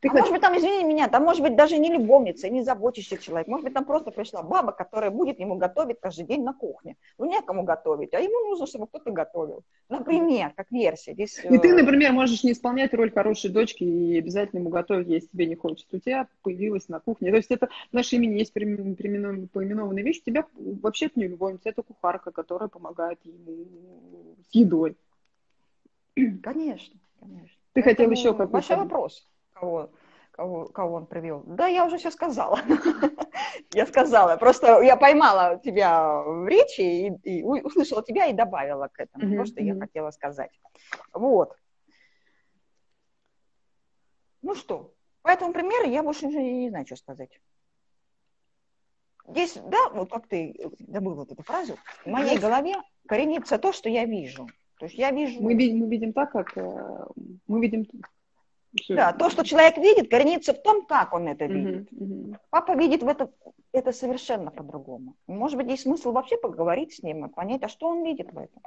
Ты а хочешь... может быть, там, извини меня, там может быть даже не любовница, не заботящийся человек. Может быть, там просто пришла баба, которая будет ему готовить каждый день на кухне. Ну, некому готовить, а ему нужно, чтобы кто-то готовил. Например, как версия. Здесь, и ты, э, например, можешь не исполнять роль хорошей дочки и обязательно ему готовить, если тебе не хочется. У тебя появилась на кухне. То есть это в нашем имени есть поименованная вещь. У тебя вообще-то не любовница, это кухарка, которая помогает ему с едой. Конечно, конечно. Ты хотел еще какой-то... Большой вопрос кого, кого, кого он привел. Да, я уже все сказала. я сказала. Просто я поймала тебя в речи и, услышала тебя и добавила к этому то, что я хотела сказать. Вот. Ну что, по этому примеру я больше не, не знаю, что сказать. Здесь, да, вот как ты забыл вот эту фразу, в моей голове коренится то, что я вижу. То есть я вижу... Мы, мы видим так, как... Э, мы видим да, то, что человек видит, коренится в том, как он это видит. Uh-huh, uh-huh. Папа видит в это, это совершенно по-другому. Может быть, есть смысл вообще поговорить с ним и понять, а что он видит в этом.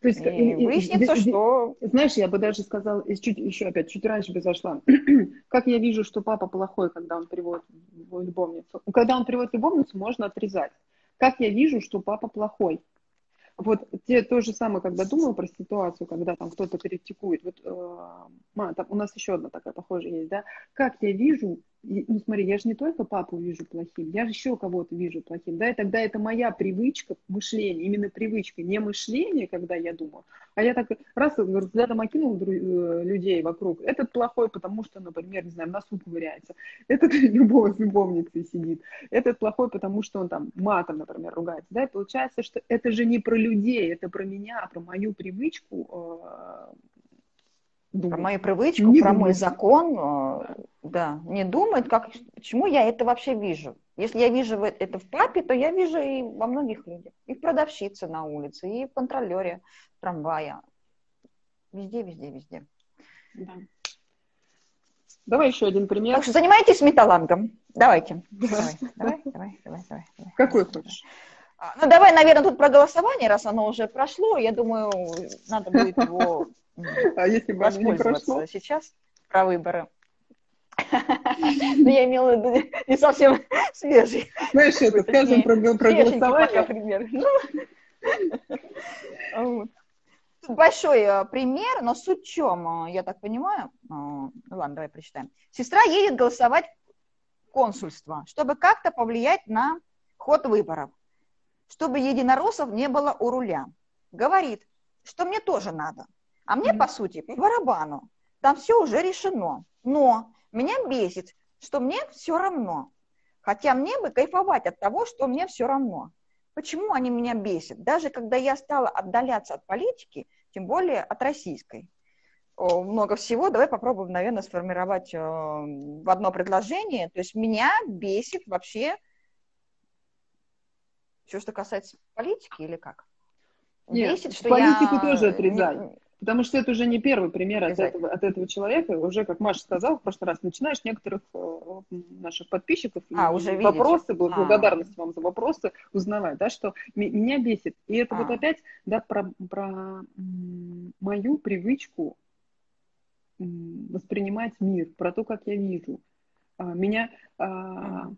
То есть, и, и выяснится, и, что... Знаешь, я бы даже сказала, чуть, еще опять, чуть раньше бы зашла. как я вижу, что папа плохой, когда он приводит любовницу? Когда он приводит любовницу, можно отрезать. Как я вижу, что папа плохой? Вот те, то же самое, когда думаю про ситуацию, когда там кто-то критикует, вот э, там у нас еще одна такая похожая есть, да, как я вижу ну смотри, я же не только папу вижу плохим, я же еще кого-то вижу плохим, да, и тогда это моя привычка мышления, именно привычка, не мышление, когда я думаю, а я так раз взглядом окинул э, людей вокруг, этот плохой, потому что, например, не знаю, в носу ковыряется, этот любовь с любовницей сидит, этот плохой, потому что он там матом, например, ругается, да, и получается, что это же не про людей, это про меня, а про мою привычку э, думать. Про мою привычку, не про думать. мой закон, э, да, не думает, как, почему я это вообще вижу. Если я вижу это в папе, то я вижу и во многих людях. И в продавщице на улице, и в контролере трамвая. Везде, везде, везде. Да. Давай еще один пример. Так что занимайтесь металлангом. Давайте. Давай, давай, давай, давай, давай. Какой хочешь? А, ну, давай, наверное, тут про голосование, раз оно уже прошло. Я думаю, надо будет его а если бы оно не прошло? сейчас про выборы. Но я имела в виду не совсем свежий. Знаешь, это скажем про, голосование. Ну, большой э, пример, но суть в чем, э, я так понимаю, э, ну ладно, давай прочитаем. Сестра едет голосовать в консульство, чтобы как-то повлиять на ход выборов, чтобы единороссов не было у руля. Говорит, что мне тоже надо. А мне, по сути, по барабану. Там все уже решено. Но меня бесит, что мне все равно. Хотя мне бы кайфовать от того, что мне все равно. Почему они меня бесят? Даже когда я стала отдаляться от политики, тем более от российской. Много всего. Давай попробуем, наверное, сформировать э, в одно предложение. То есть меня бесит вообще все, что касается политики или как? Нет, бесит, что политику я... тоже отрезать. Потому что это уже не первый пример от этого, от этого человека. Уже, как Маша сказала в прошлый раз, начинаешь некоторых э, наших подписчиков а, уже вопросы, видите. благодарность а. вам за вопросы узнавать, да, что меня бесит. И это а. вот опять, да, про, про мою привычку воспринимать мир, про то, как я вижу. А, меня, а,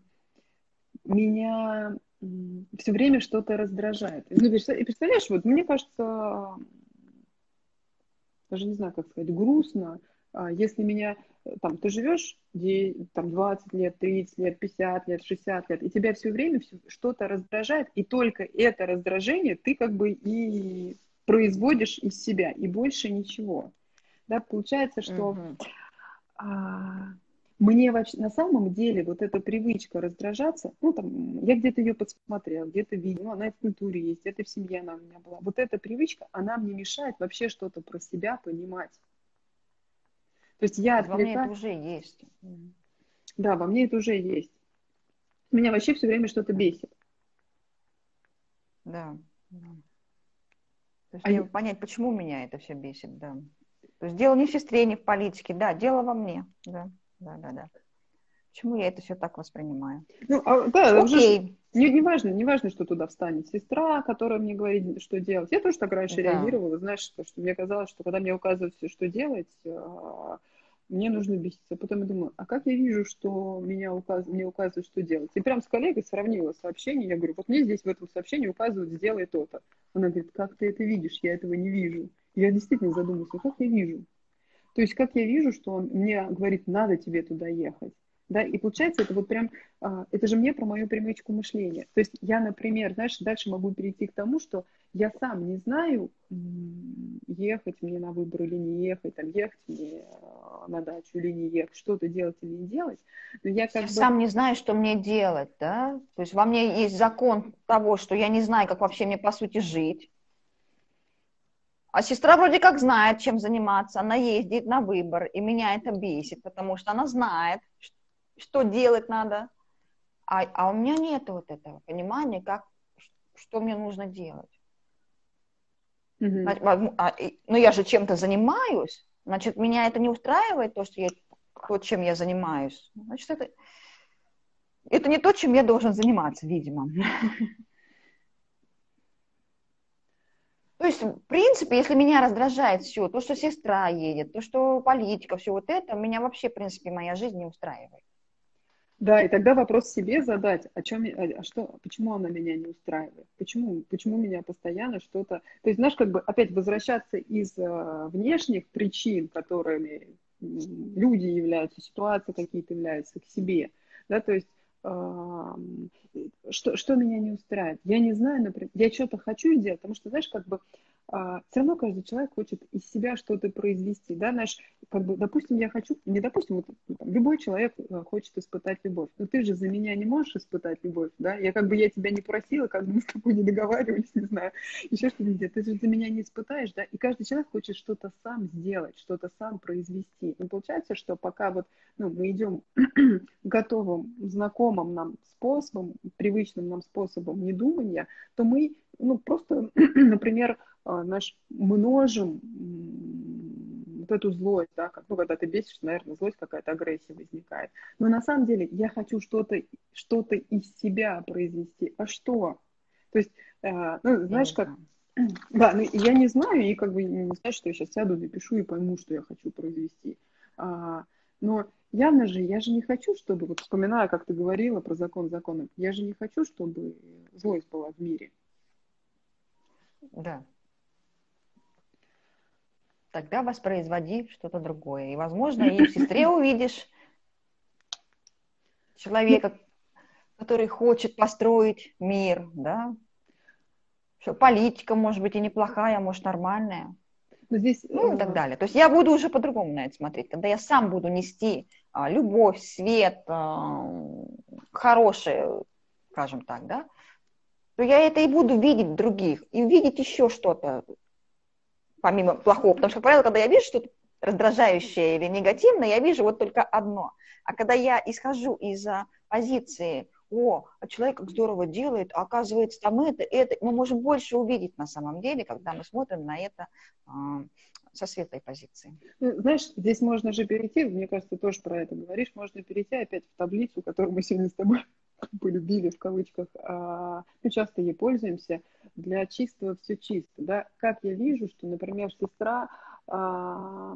меня все время что-то раздражает. Ну, представляешь, вот мне кажется, даже не знаю, как сказать, грустно, а, если меня, э, там, ты живешь там, 20 лет, 30 лет, 50 лет, 60 лет, и тебя все время что-то раздражает, и только это раздражение ты как бы и производишь из себя, и больше ничего. Да, получается, что... Uh-huh. А, мне на самом деле вот эта привычка раздражаться, ну там, я где-то ее подсмотрела, где-то видела, ну, она и в культуре есть, это в семье она у меня была. Вот эта привычка, она мне мешает вообще что-то про себя понимать. То есть я отвлекаюсь... Во мне это уже есть. Да, во мне это уже есть. Меня вообще все время что-то бесит. Да. да. То есть а я... понять, почему меня это все бесит, да. То есть дело не в сестре, не в политике, да, дело во мне, да да, да, да. Почему я это все так воспринимаю? Ну, а, да, Окей. Уже, не, не важно, не важно, что туда встанет сестра, которая мне говорит, что делать. Я тоже так раньше да. реагировала, знаешь, что, что мне казалось, что когда мне указывают все, что делать, а, мне нужно беситься. Потом я думаю, а как я вижу, что меня указ... мне указывают, что делать? И прям с коллегой сравнила сообщение, я говорю, вот мне здесь в этом сообщении указывают, сделай то-то. Она говорит, как ты это видишь? Я этого не вижу. Я действительно задумалась, а как я вижу? То есть как я вижу, что он мне говорит, надо тебе туда ехать. Да, и получается, это вот прям, а, это же мне про мою привычку мышления. То есть я, например, знаешь, дальше могу перейти к тому, что я сам не знаю, ехать мне на выбор или не ехать, там, ехать мне а, на дачу или не ехать, что-то делать или не делать. Но я как я бы... сам не знаю, что мне делать, да? То есть во мне есть закон того, что я не знаю, как вообще мне, по сути, жить. А сестра вроде как знает, чем заниматься, она ездит на выбор, и меня это бесит, потому что она знает, что делать надо. А, а у меня нет вот этого понимания, как, что мне нужно делать. Mm-hmm. А, ну, я же чем-то занимаюсь, значит, меня это не устраивает, то, что я, то, чем я занимаюсь. Значит, это, это не то, чем я должен заниматься, видимо. То есть, в принципе, если меня раздражает все, то, что сестра едет, то, что политика, все вот это, меня вообще, в принципе, моя жизнь не устраивает. Да, и тогда вопрос себе задать, о чем, а что, почему она меня не устраивает, почему, почему меня постоянно что-то, то есть, знаешь, как бы опять возвращаться из э, внешних причин, которыми люди являются, ситуации какие-то являются к себе, да, то есть что, что меня не устраивает. Я не знаю, например, я что-то хочу сделать, потому что, знаешь, как бы все равно каждый человек хочет из себя что-то произвести, да, знаешь, как бы, допустим, я хочу, не допустим, вот, там, любой человек э, хочет испытать любовь, но ты же за меня не можешь испытать любовь, да, я как бы, я тебя не просила, как бы мы с тобой не договаривались, не знаю, еще что-то ты же за меня не испытаешь, да, и каждый человек хочет что-то сам сделать, что-то сам произвести, и получается, что пока вот, ну, мы идем готовым, знакомым нам способом, привычным нам способом недумания, то мы, ну, просто, например, а, наш множим вот эту злость, да, как, ну, когда ты бесишь, наверное, злость какая-то, агрессия возникает. Но на самом деле я хочу что-то что из себя произвести. А что? То есть, э, ну, знаешь, как... Да, ну, я не знаю, и как бы не знаю, что я сейчас сяду, напишу и пойму, что я хочу произвести. А, но явно же, я же не хочу, чтобы, вот вспоминая, как ты говорила про закон закона, я же не хочу, чтобы злость была в мире. Да, тогда воспроизводи что-то другое. И, возможно, и в сестре увидишь человека, который хочет построить мир, да, что политика может быть и неплохая, а может нормальная. Но здесь, ну и так э, далее. То есть я буду уже по-другому на это смотреть, когда я сам буду нести а, любовь, свет, а, хорошее, скажем так, да, то я это и буду видеть других, и видеть еще что-то помимо плохого. Потому что, как правило, когда я вижу что-то раздражающее или негативное, я вижу вот только одно. А когда я исхожу из позиции, о, а человек как здорово делает, а оказывается там это, это, мы можем больше увидеть на самом деле, когда мы смотрим на это э, со светлой позиции. Ну, знаешь, здесь можно же перейти, мне кажется, тоже про это говоришь, можно перейти опять в таблицу, которую мы сегодня с тобой полюбили в кавычках, а, мы часто ей пользуемся, для чистого все чисто, да, как я вижу, что, например, сестра, а,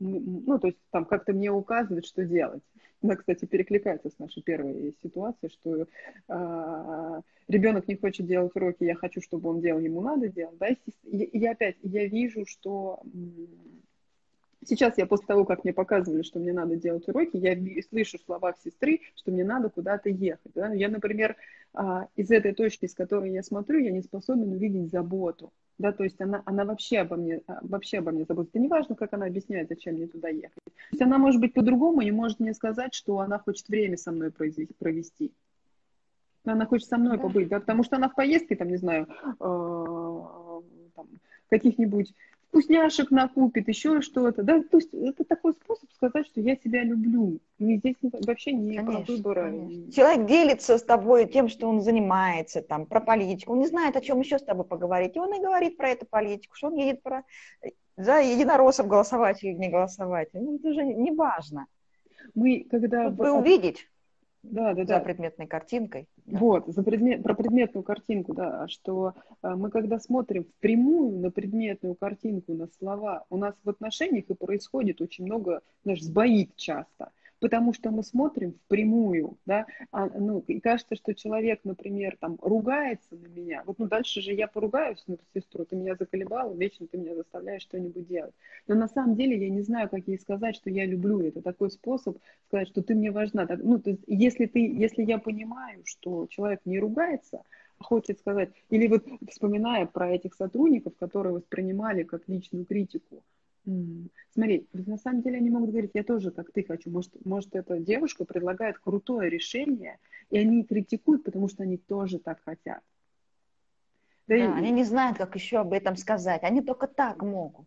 ну, то есть там как-то мне указывает, что делать. Она, кстати, перекликается с нашей первой ситуацией, что а, ребенок не хочет делать уроки, я хочу, чтобы он делал, ему надо делать, да, и я опять, я вижу, что Сейчас я после того, как мне показывали, что мне надо делать уроки, я слышу в словах сестры, что мне надо куда-то ехать. Да? Я, например, а, из этой точки, с которой я смотрю, я не способен увидеть заботу. да, то есть она, она вообще обо мне, а, вообще обо мне заботится. Неважно, как она объясняет, зачем мне туда ехать. То есть она может быть по-другому и может мне сказать, что она хочет время со мной провести. Она хочет со мной побыть, да, потому что она в поездке, там, не знаю, э, каких-нибудь вкусняшек накупит, еще что-то. Да? То есть это такой способ сказать, что я тебя люблю. И здесь вообще не конечно, про выбора. Конечно. Человек делится с тобой тем, что он занимается, там, про политику. Он не знает, о чем еще с тобой поговорить. И он и говорит про эту политику, что он едет про за единороссов голосовать или не голосовать. Ну, это же не важно. Мы, когда... Вы увидеть да, да, за да. предметной картинкой. Вот, за предмет, про предметную картинку, да, что а, мы когда смотрим впрямую на предметную картинку, на слова, у нас в отношениях и происходит очень много, знаешь, сбоит часто потому что мы смотрим впрямую, да, а, ну, и кажется, что человек, например, там, ругается на меня, вот, ну, дальше же я поругаюсь на сестру, ты меня заколебала, вечно ты меня заставляешь что-нибудь делать, но на самом деле я не знаю, как ей сказать, что я люблю, это. Такой способ сказать, что ты мне важна, ну, то есть, если ты, если я понимаю, что человек не ругается, а хочет сказать, или вот вспоминая про этих сотрудников, которые воспринимали как личную критику, Смотри, на самом деле они могут говорить, я тоже как ты хочу. Может, может, эта девушка предлагает крутое решение, и они критикуют, потому что они тоже так хотят. Да, да и... они не знают, как еще об этом сказать. Они только так могут.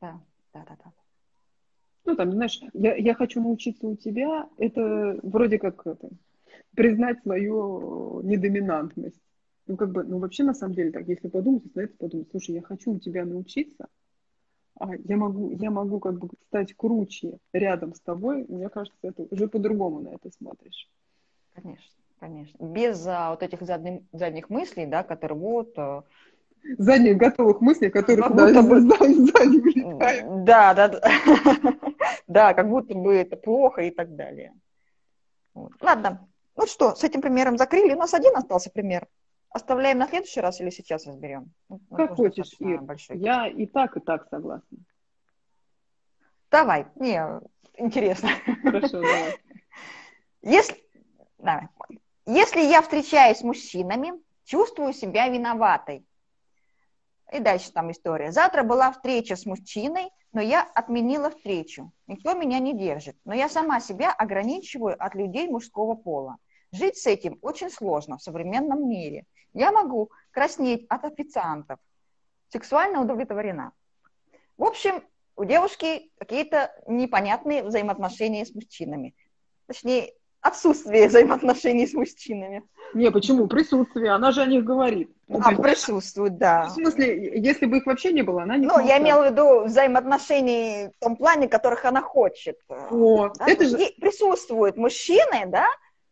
Да, да, да, да. Ну, там, знаешь, я, я хочу научиться у тебя, это вроде как это, признать свою недоминантность. Ну, как бы, ну, вообще, на самом деле, так, если подумать, если на это подумать, слушай, я хочу у тебя научиться, я могу, я могу как бы стать круче рядом с тобой, мне кажется, это уже по-другому на это смотришь. Конечно, конечно. Без а, вот этих задних, задних мыслей, да, которые вот... А... Задних готовых мыслей, которые как туда бы... сзади улетают. Да, да, да. да, как будто бы это плохо и так далее. Вот. Ладно, ну что, с этим примером закрыли. У нас один остался пример. Оставляем на следующий раз или сейчас разберем? Ну, как хочешь, Ир. Большой. Я и так, и так согласна. Давай, не, интересно. Хорошо, давай. Если, давай. Если я встречаюсь с мужчинами, чувствую себя виноватой. И дальше там история. Завтра была встреча с мужчиной, но я отменила встречу. Никто меня не держит. Но я сама себя ограничиваю от людей мужского пола. Жить с этим очень сложно в современном мире. Я могу краснеть от официантов, сексуально удовлетворена. В общем, у девушки какие-то непонятные взаимоотношения с мужчинами. Точнее, отсутствие взаимоотношений с мужчинами. Не, почему? Присутствие. Она же о них говорит. Ну, а, присутствует, да. В смысле, если бы их вообще не было, она не Ну, я имела в виду взаимоотношений в том плане, которых она хочет. О, да? это же... Присутствуют мужчины, да,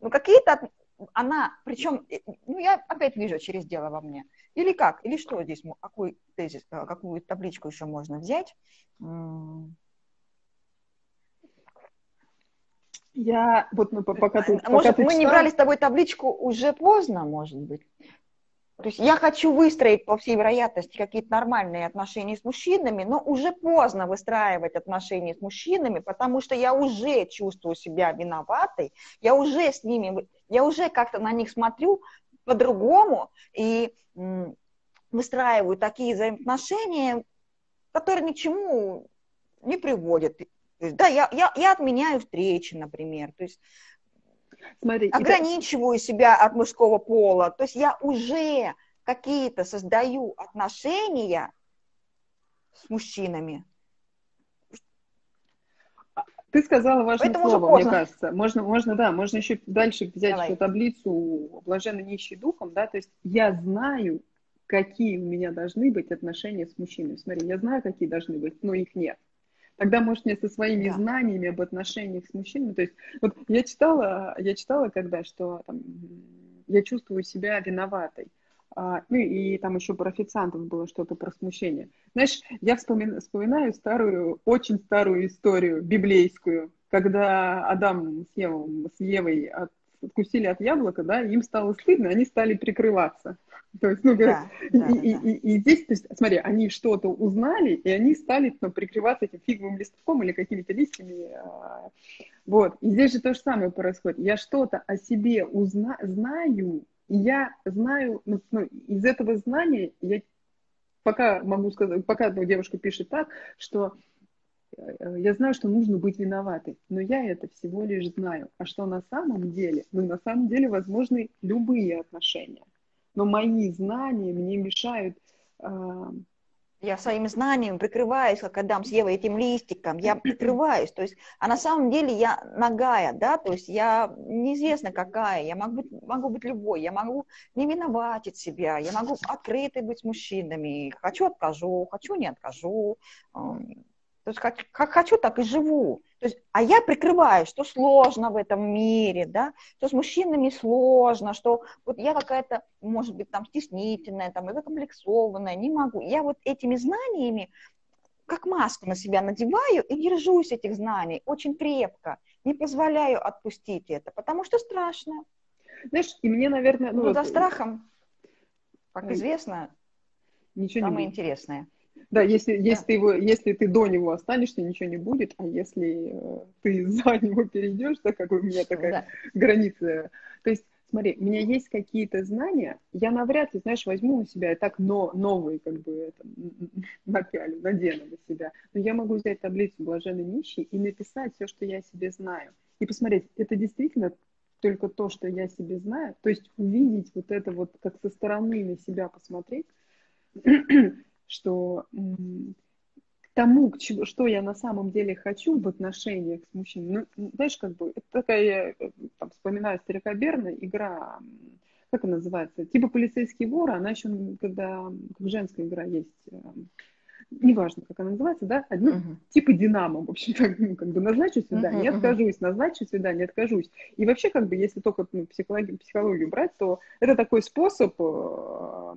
ну какие-то она, причем, ну, я опять вижу через дело во мне. Или как? Или что здесь? Какой тезис, э, какую табличку еще можно взять? Я вот ну, пока ты, пока Может, ты мы читала... не брали с тобой табличку уже поздно, может быть? То есть я хочу выстроить, по всей вероятности, какие-то нормальные отношения с мужчинами, но уже поздно выстраивать отношения с мужчинами, потому что я уже чувствую себя виноватой, я уже с ними, я уже как-то на них смотрю по-другому и выстраиваю такие взаимоотношения, которые ни к чему не приводят. То есть, да, я, я, я отменяю встречи, например. То есть Смотри, ограничиваю это... себя от мужского пола. То есть я уже какие-то создаю отношения с мужчинами. Ты сказала важное Поэтому слово, мне кажется. Можно, можно, да, можно еще дальше взять Давай. эту таблицу блаженно нищий духом, да, то есть я знаю, какие у меня должны быть отношения с мужчиной. Смотри, я знаю, какие должны быть, но их нет тогда, может, мне со своими да. знаниями об отношениях с мужчинами, то есть, вот я читала, я читала когда, что там, я чувствую себя виноватой. А, ну и там еще про официантов было что-то про смущение. Знаешь, я вспоминаю, вспоминаю старую, очень старую историю, библейскую, когда Адам с, Евом, с Евой от, откусили от яблока, да, им стало стыдно, они стали прикрываться. То есть, ну, да, и, да, и, да. И, и, здесь, то есть, смотри, они что-то узнали, и они стали ну, прикрываться этим фиговым листком или какими-то листьями. А, вот. И здесь же то же самое происходит. Я что-то о себе узна знаю, и я знаю, ну, ну, из этого знания я пока могу сказать, пока девушка пишет так, что э, я знаю, что нужно быть виноватой, но я это всего лишь знаю. А что на самом деле? Ну, на самом деле возможны любые отношения. Но мои знания мне мешают э, я своим знанием прикрываюсь, как Адам с Евой, этим листиком, я прикрываюсь, то есть, а на самом деле я нагая, да, то есть я неизвестно какая, я могу быть, могу быть любой, я могу не виноватить себя, я могу открытой быть с мужчинами, хочу откажу, хочу не откажу, то есть как, как хочу, так и живу. То есть, а я прикрываю, что сложно в этом мире, да, что с мужчинами сложно, что вот я какая-то, может быть, там стеснительная, там, и закомплексованная, не могу. Я вот этими знаниями как маску на себя надеваю и держусь этих знаний очень крепко, не позволяю отпустить это, потому что страшно. Знаешь, и мне, наверное... Ну, ну вот... за страхом, как известно, Ничего самое не интересное. Да, если, да. если, ты его, если ты до него останешься, ничего не будет, а если э, ты за него перейдешь, так как у меня такая да. граница. То есть, смотри, у меня есть какие-то знания, я навряд ли, знаешь, возьму на себя и так но, новые, как бы, это, напялю, надену на себя. Но я могу взять таблицу блаженной нищей и написать все, что я себе знаю. И посмотреть, это действительно только то, что я себе знаю, то есть увидеть вот это вот, как со стороны на себя посмотреть, что к тому, к чему, что я на самом деле хочу в отношениях с мужчиной, ну, знаешь, как бы, это такая, э, там, вспоминаю старика Берна, игра, как она называется, типа полицейский вор, она еще, когда, как женская игра есть, э, неважно, как она называется, да, ну, uh-huh. типа Динамо, в общем, так, ну, как бы назначу свидание, uh-huh, откажусь, назначу свидание, откажусь. И вообще, как бы, если только ну, психологию, психологию брать, то это такой способ э,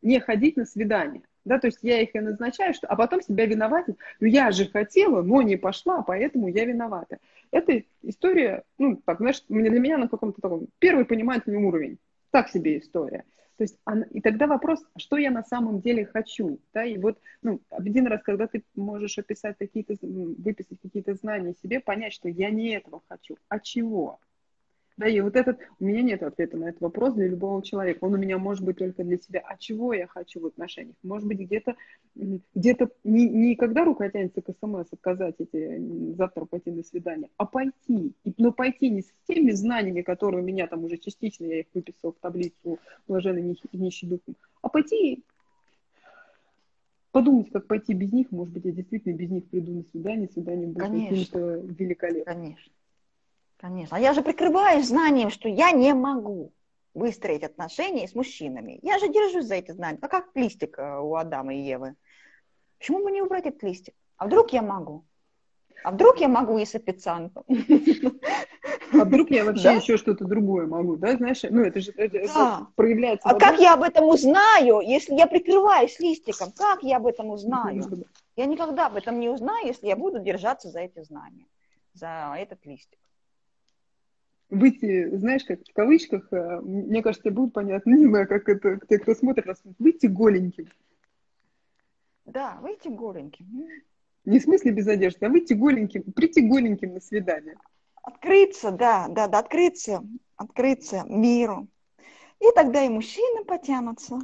не ходить на свидание. Да, то есть я их и назначаю, что, а потом себя виноватить. Ну, я же хотела, но не пошла, поэтому я виновата. Это история, ну, так, знаешь, для меня на каком-то таком первый понимательный уровень. Так себе история. То есть, и тогда вопрос, а что я на самом деле хочу, да, и вот, ну, один раз, когда ты можешь описать какие-то, выписать какие-то знания себе, понять, что я не этого хочу, а чего, да, и вот этот, у меня нет ответа на этот вопрос для любого человека. Он у меня может быть только для себя. А чего я хочу в отношениях? Может быть, где-то, где-то не, не когда рука тянется к СМС отказать эти, завтра пойти на свидание, а пойти. И, но пойти не с теми знаниями, которые у меня там уже частично, я их выписал в таблицу блаженный нищий духом, а пойти подумать, как пойти без них. Может быть, я действительно без них приду на свидание, свидание будет каким-то великолепным. Конечно. Конечно. А я же прикрываюсь знанием, что я не могу выстроить отношения с мужчинами. Я же держусь за эти знания. А как листик э, у Адама и Евы? Почему бы не убрать этот листик? А вдруг я могу? А вдруг я могу и с официантом? А вдруг я вообще да? еще что-то другое могу, да, знаешь? Ну, это же это, да. проявляется. А как я об этом узнаю, если я прикрываюсь листиком? Как я об этом узнаю? Я никогда об этом не узнаю, если я буду держаться за эти знания, за этот листик выйти, знаешь, как в кавычках, э, мне кажется, будет понятно, не знаю, как это, те, кто смотрит нас, выйти голеньким. Да, выйти голеньким. Не в смысле без одежды, а выйти голеньким, прийти голеньким на свидание. Открыться, да, да, да, открыться, открыться миру. И тогда и мужчины потянутся,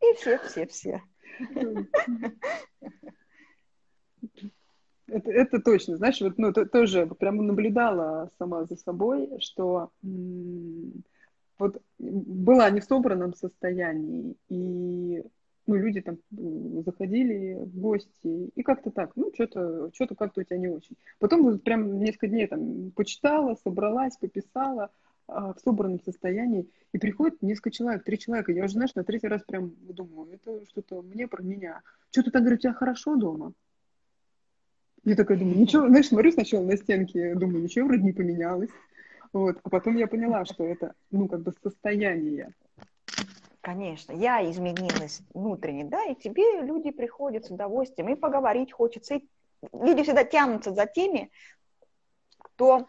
и все-все-все. Это, это точно, знаешь, вот, ну, то, тоже прямо наблюдала сама за собой, что вот была не в собранном состоянии, и ну, люди там заходили в гости, и как-то так, ну, что-то что как-то у тебя не очень. Потом вот прям несколько дней там почитала, собралась, пописала а, в собранном состоянии, и приходит несколько человек, три человека, я уже, знаешь, на третий раз прям думаю, это что-то мне про меня. Что-то так, говорю, у тебя хорошо дома? Я такая думаю, ничего, знаешь, смотрю сначала на стенки, думаю, ничего вроде не поменялось. Вот. А потом я поняла, что это, ну, как бы состояние. Конечно, я изменилась внутренне, да, и тебе люди приходят с удовольствием, и поговорить хочется, и люди всегда тянутся за теми, кто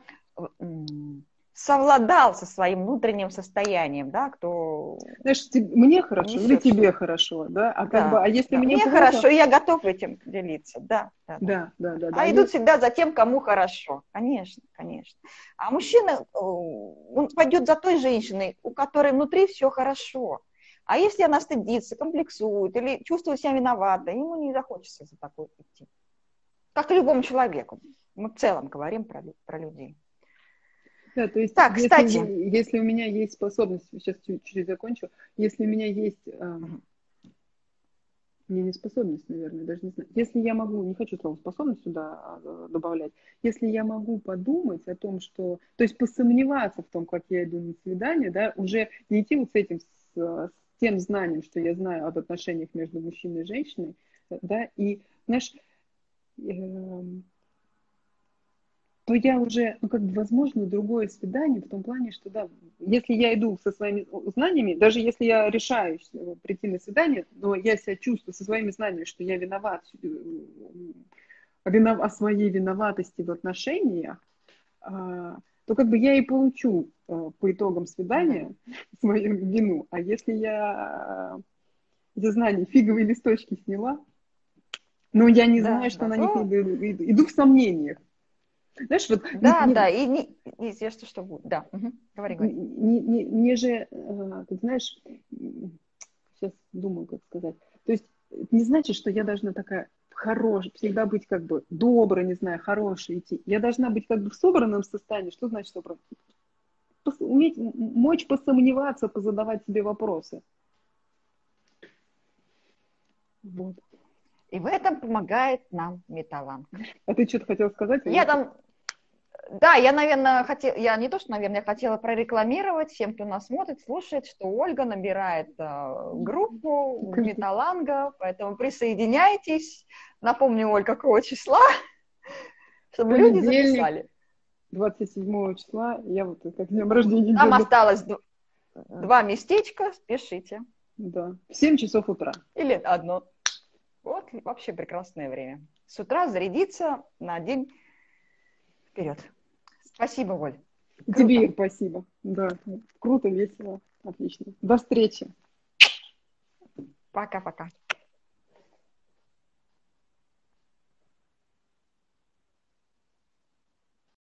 совладал со своим внутренним состоянием, да, кто... Знаешь, мне хорошо или тебе хорошо, да? А, как бы, а если да. мне, мне плохо... хорошо, я готов этим делиться, да. Да, да, да. да, а да идут всегда за тем, кому хорошо, конечно, конечно. А мужчина, э, он пойдет за той женщиной, у которой внутри все хорошо. А если она стыдится, комплексует или чувствует себя виноватой, ему не захочется за такой идти. Как и любому человеку. Мы в целом говорим про, про людей. Да, то есть, так, если, кстати, если у меня есть способность, сейчас чуть-чуть закончу, если у меня есть, э, мне не способность, наверное, даже не знаю, если я могу, не хочу слово способность сюда э, добавлять, если я могу подумать о том, что, то есть посомневаться в том, как я иду на свидание, да, уже не идти вот с этим, с, с тем знанием, что я знаю об отношениях между мужчиной и женщиной, да, и, знаешь, э, то я уже, ну, как бы, возможно, другое свидание в том плане, что, да, если я иду со своими знаниями, даже если я решаюсь э, прийти на свидание, но я себя чувствую со своими знаниями, что я виноват, э, винов, о своей виноватости в отношениях, а, то как бы я и получу э, по итогам свидания свою вину. А если я эти знания фиговые листочки сняла, но я не знаю, да, что да. на них иду, иду в сомнениях. Знаешь, вот... Да, не, да, и не, неизвестно, что будет. Да, угу. говори, говори. Не, не, мне же, ты знаешь, сейчас думаю, как сказать. То есть не значит, что я должна такая хорошая, всегда быть как бы доброй, не знаю, хорошей идти. Я должна быть как бы в собранном состоянии. Что значит собран? Уметь, мочь посомневаться, позадавать себе вопросы. Вот. И в этом помогает нам металланг. А ты что-то хотел сказать? Я там, да, я, наверное, хотела, я не то, что, наверное, я хотела прорекламировать всем, кто нас смотрит, слушает, что Ольга набирает э, группу металланга, поэтому присоединяйтесь. Напомню, Ольга, какого числа, чтобы люди записали. 27 числа, я вот как днем рождения. Нам осталось два местечка, спешите. Да, в 7 часов утра. Или одно. Вот вообще прекрасное время. С утра зарядиться на день вперед. Спасибо, Оль. Круто. Тебе спасибо. Да, круто, весело, отлично. До встречи. Пока-пока.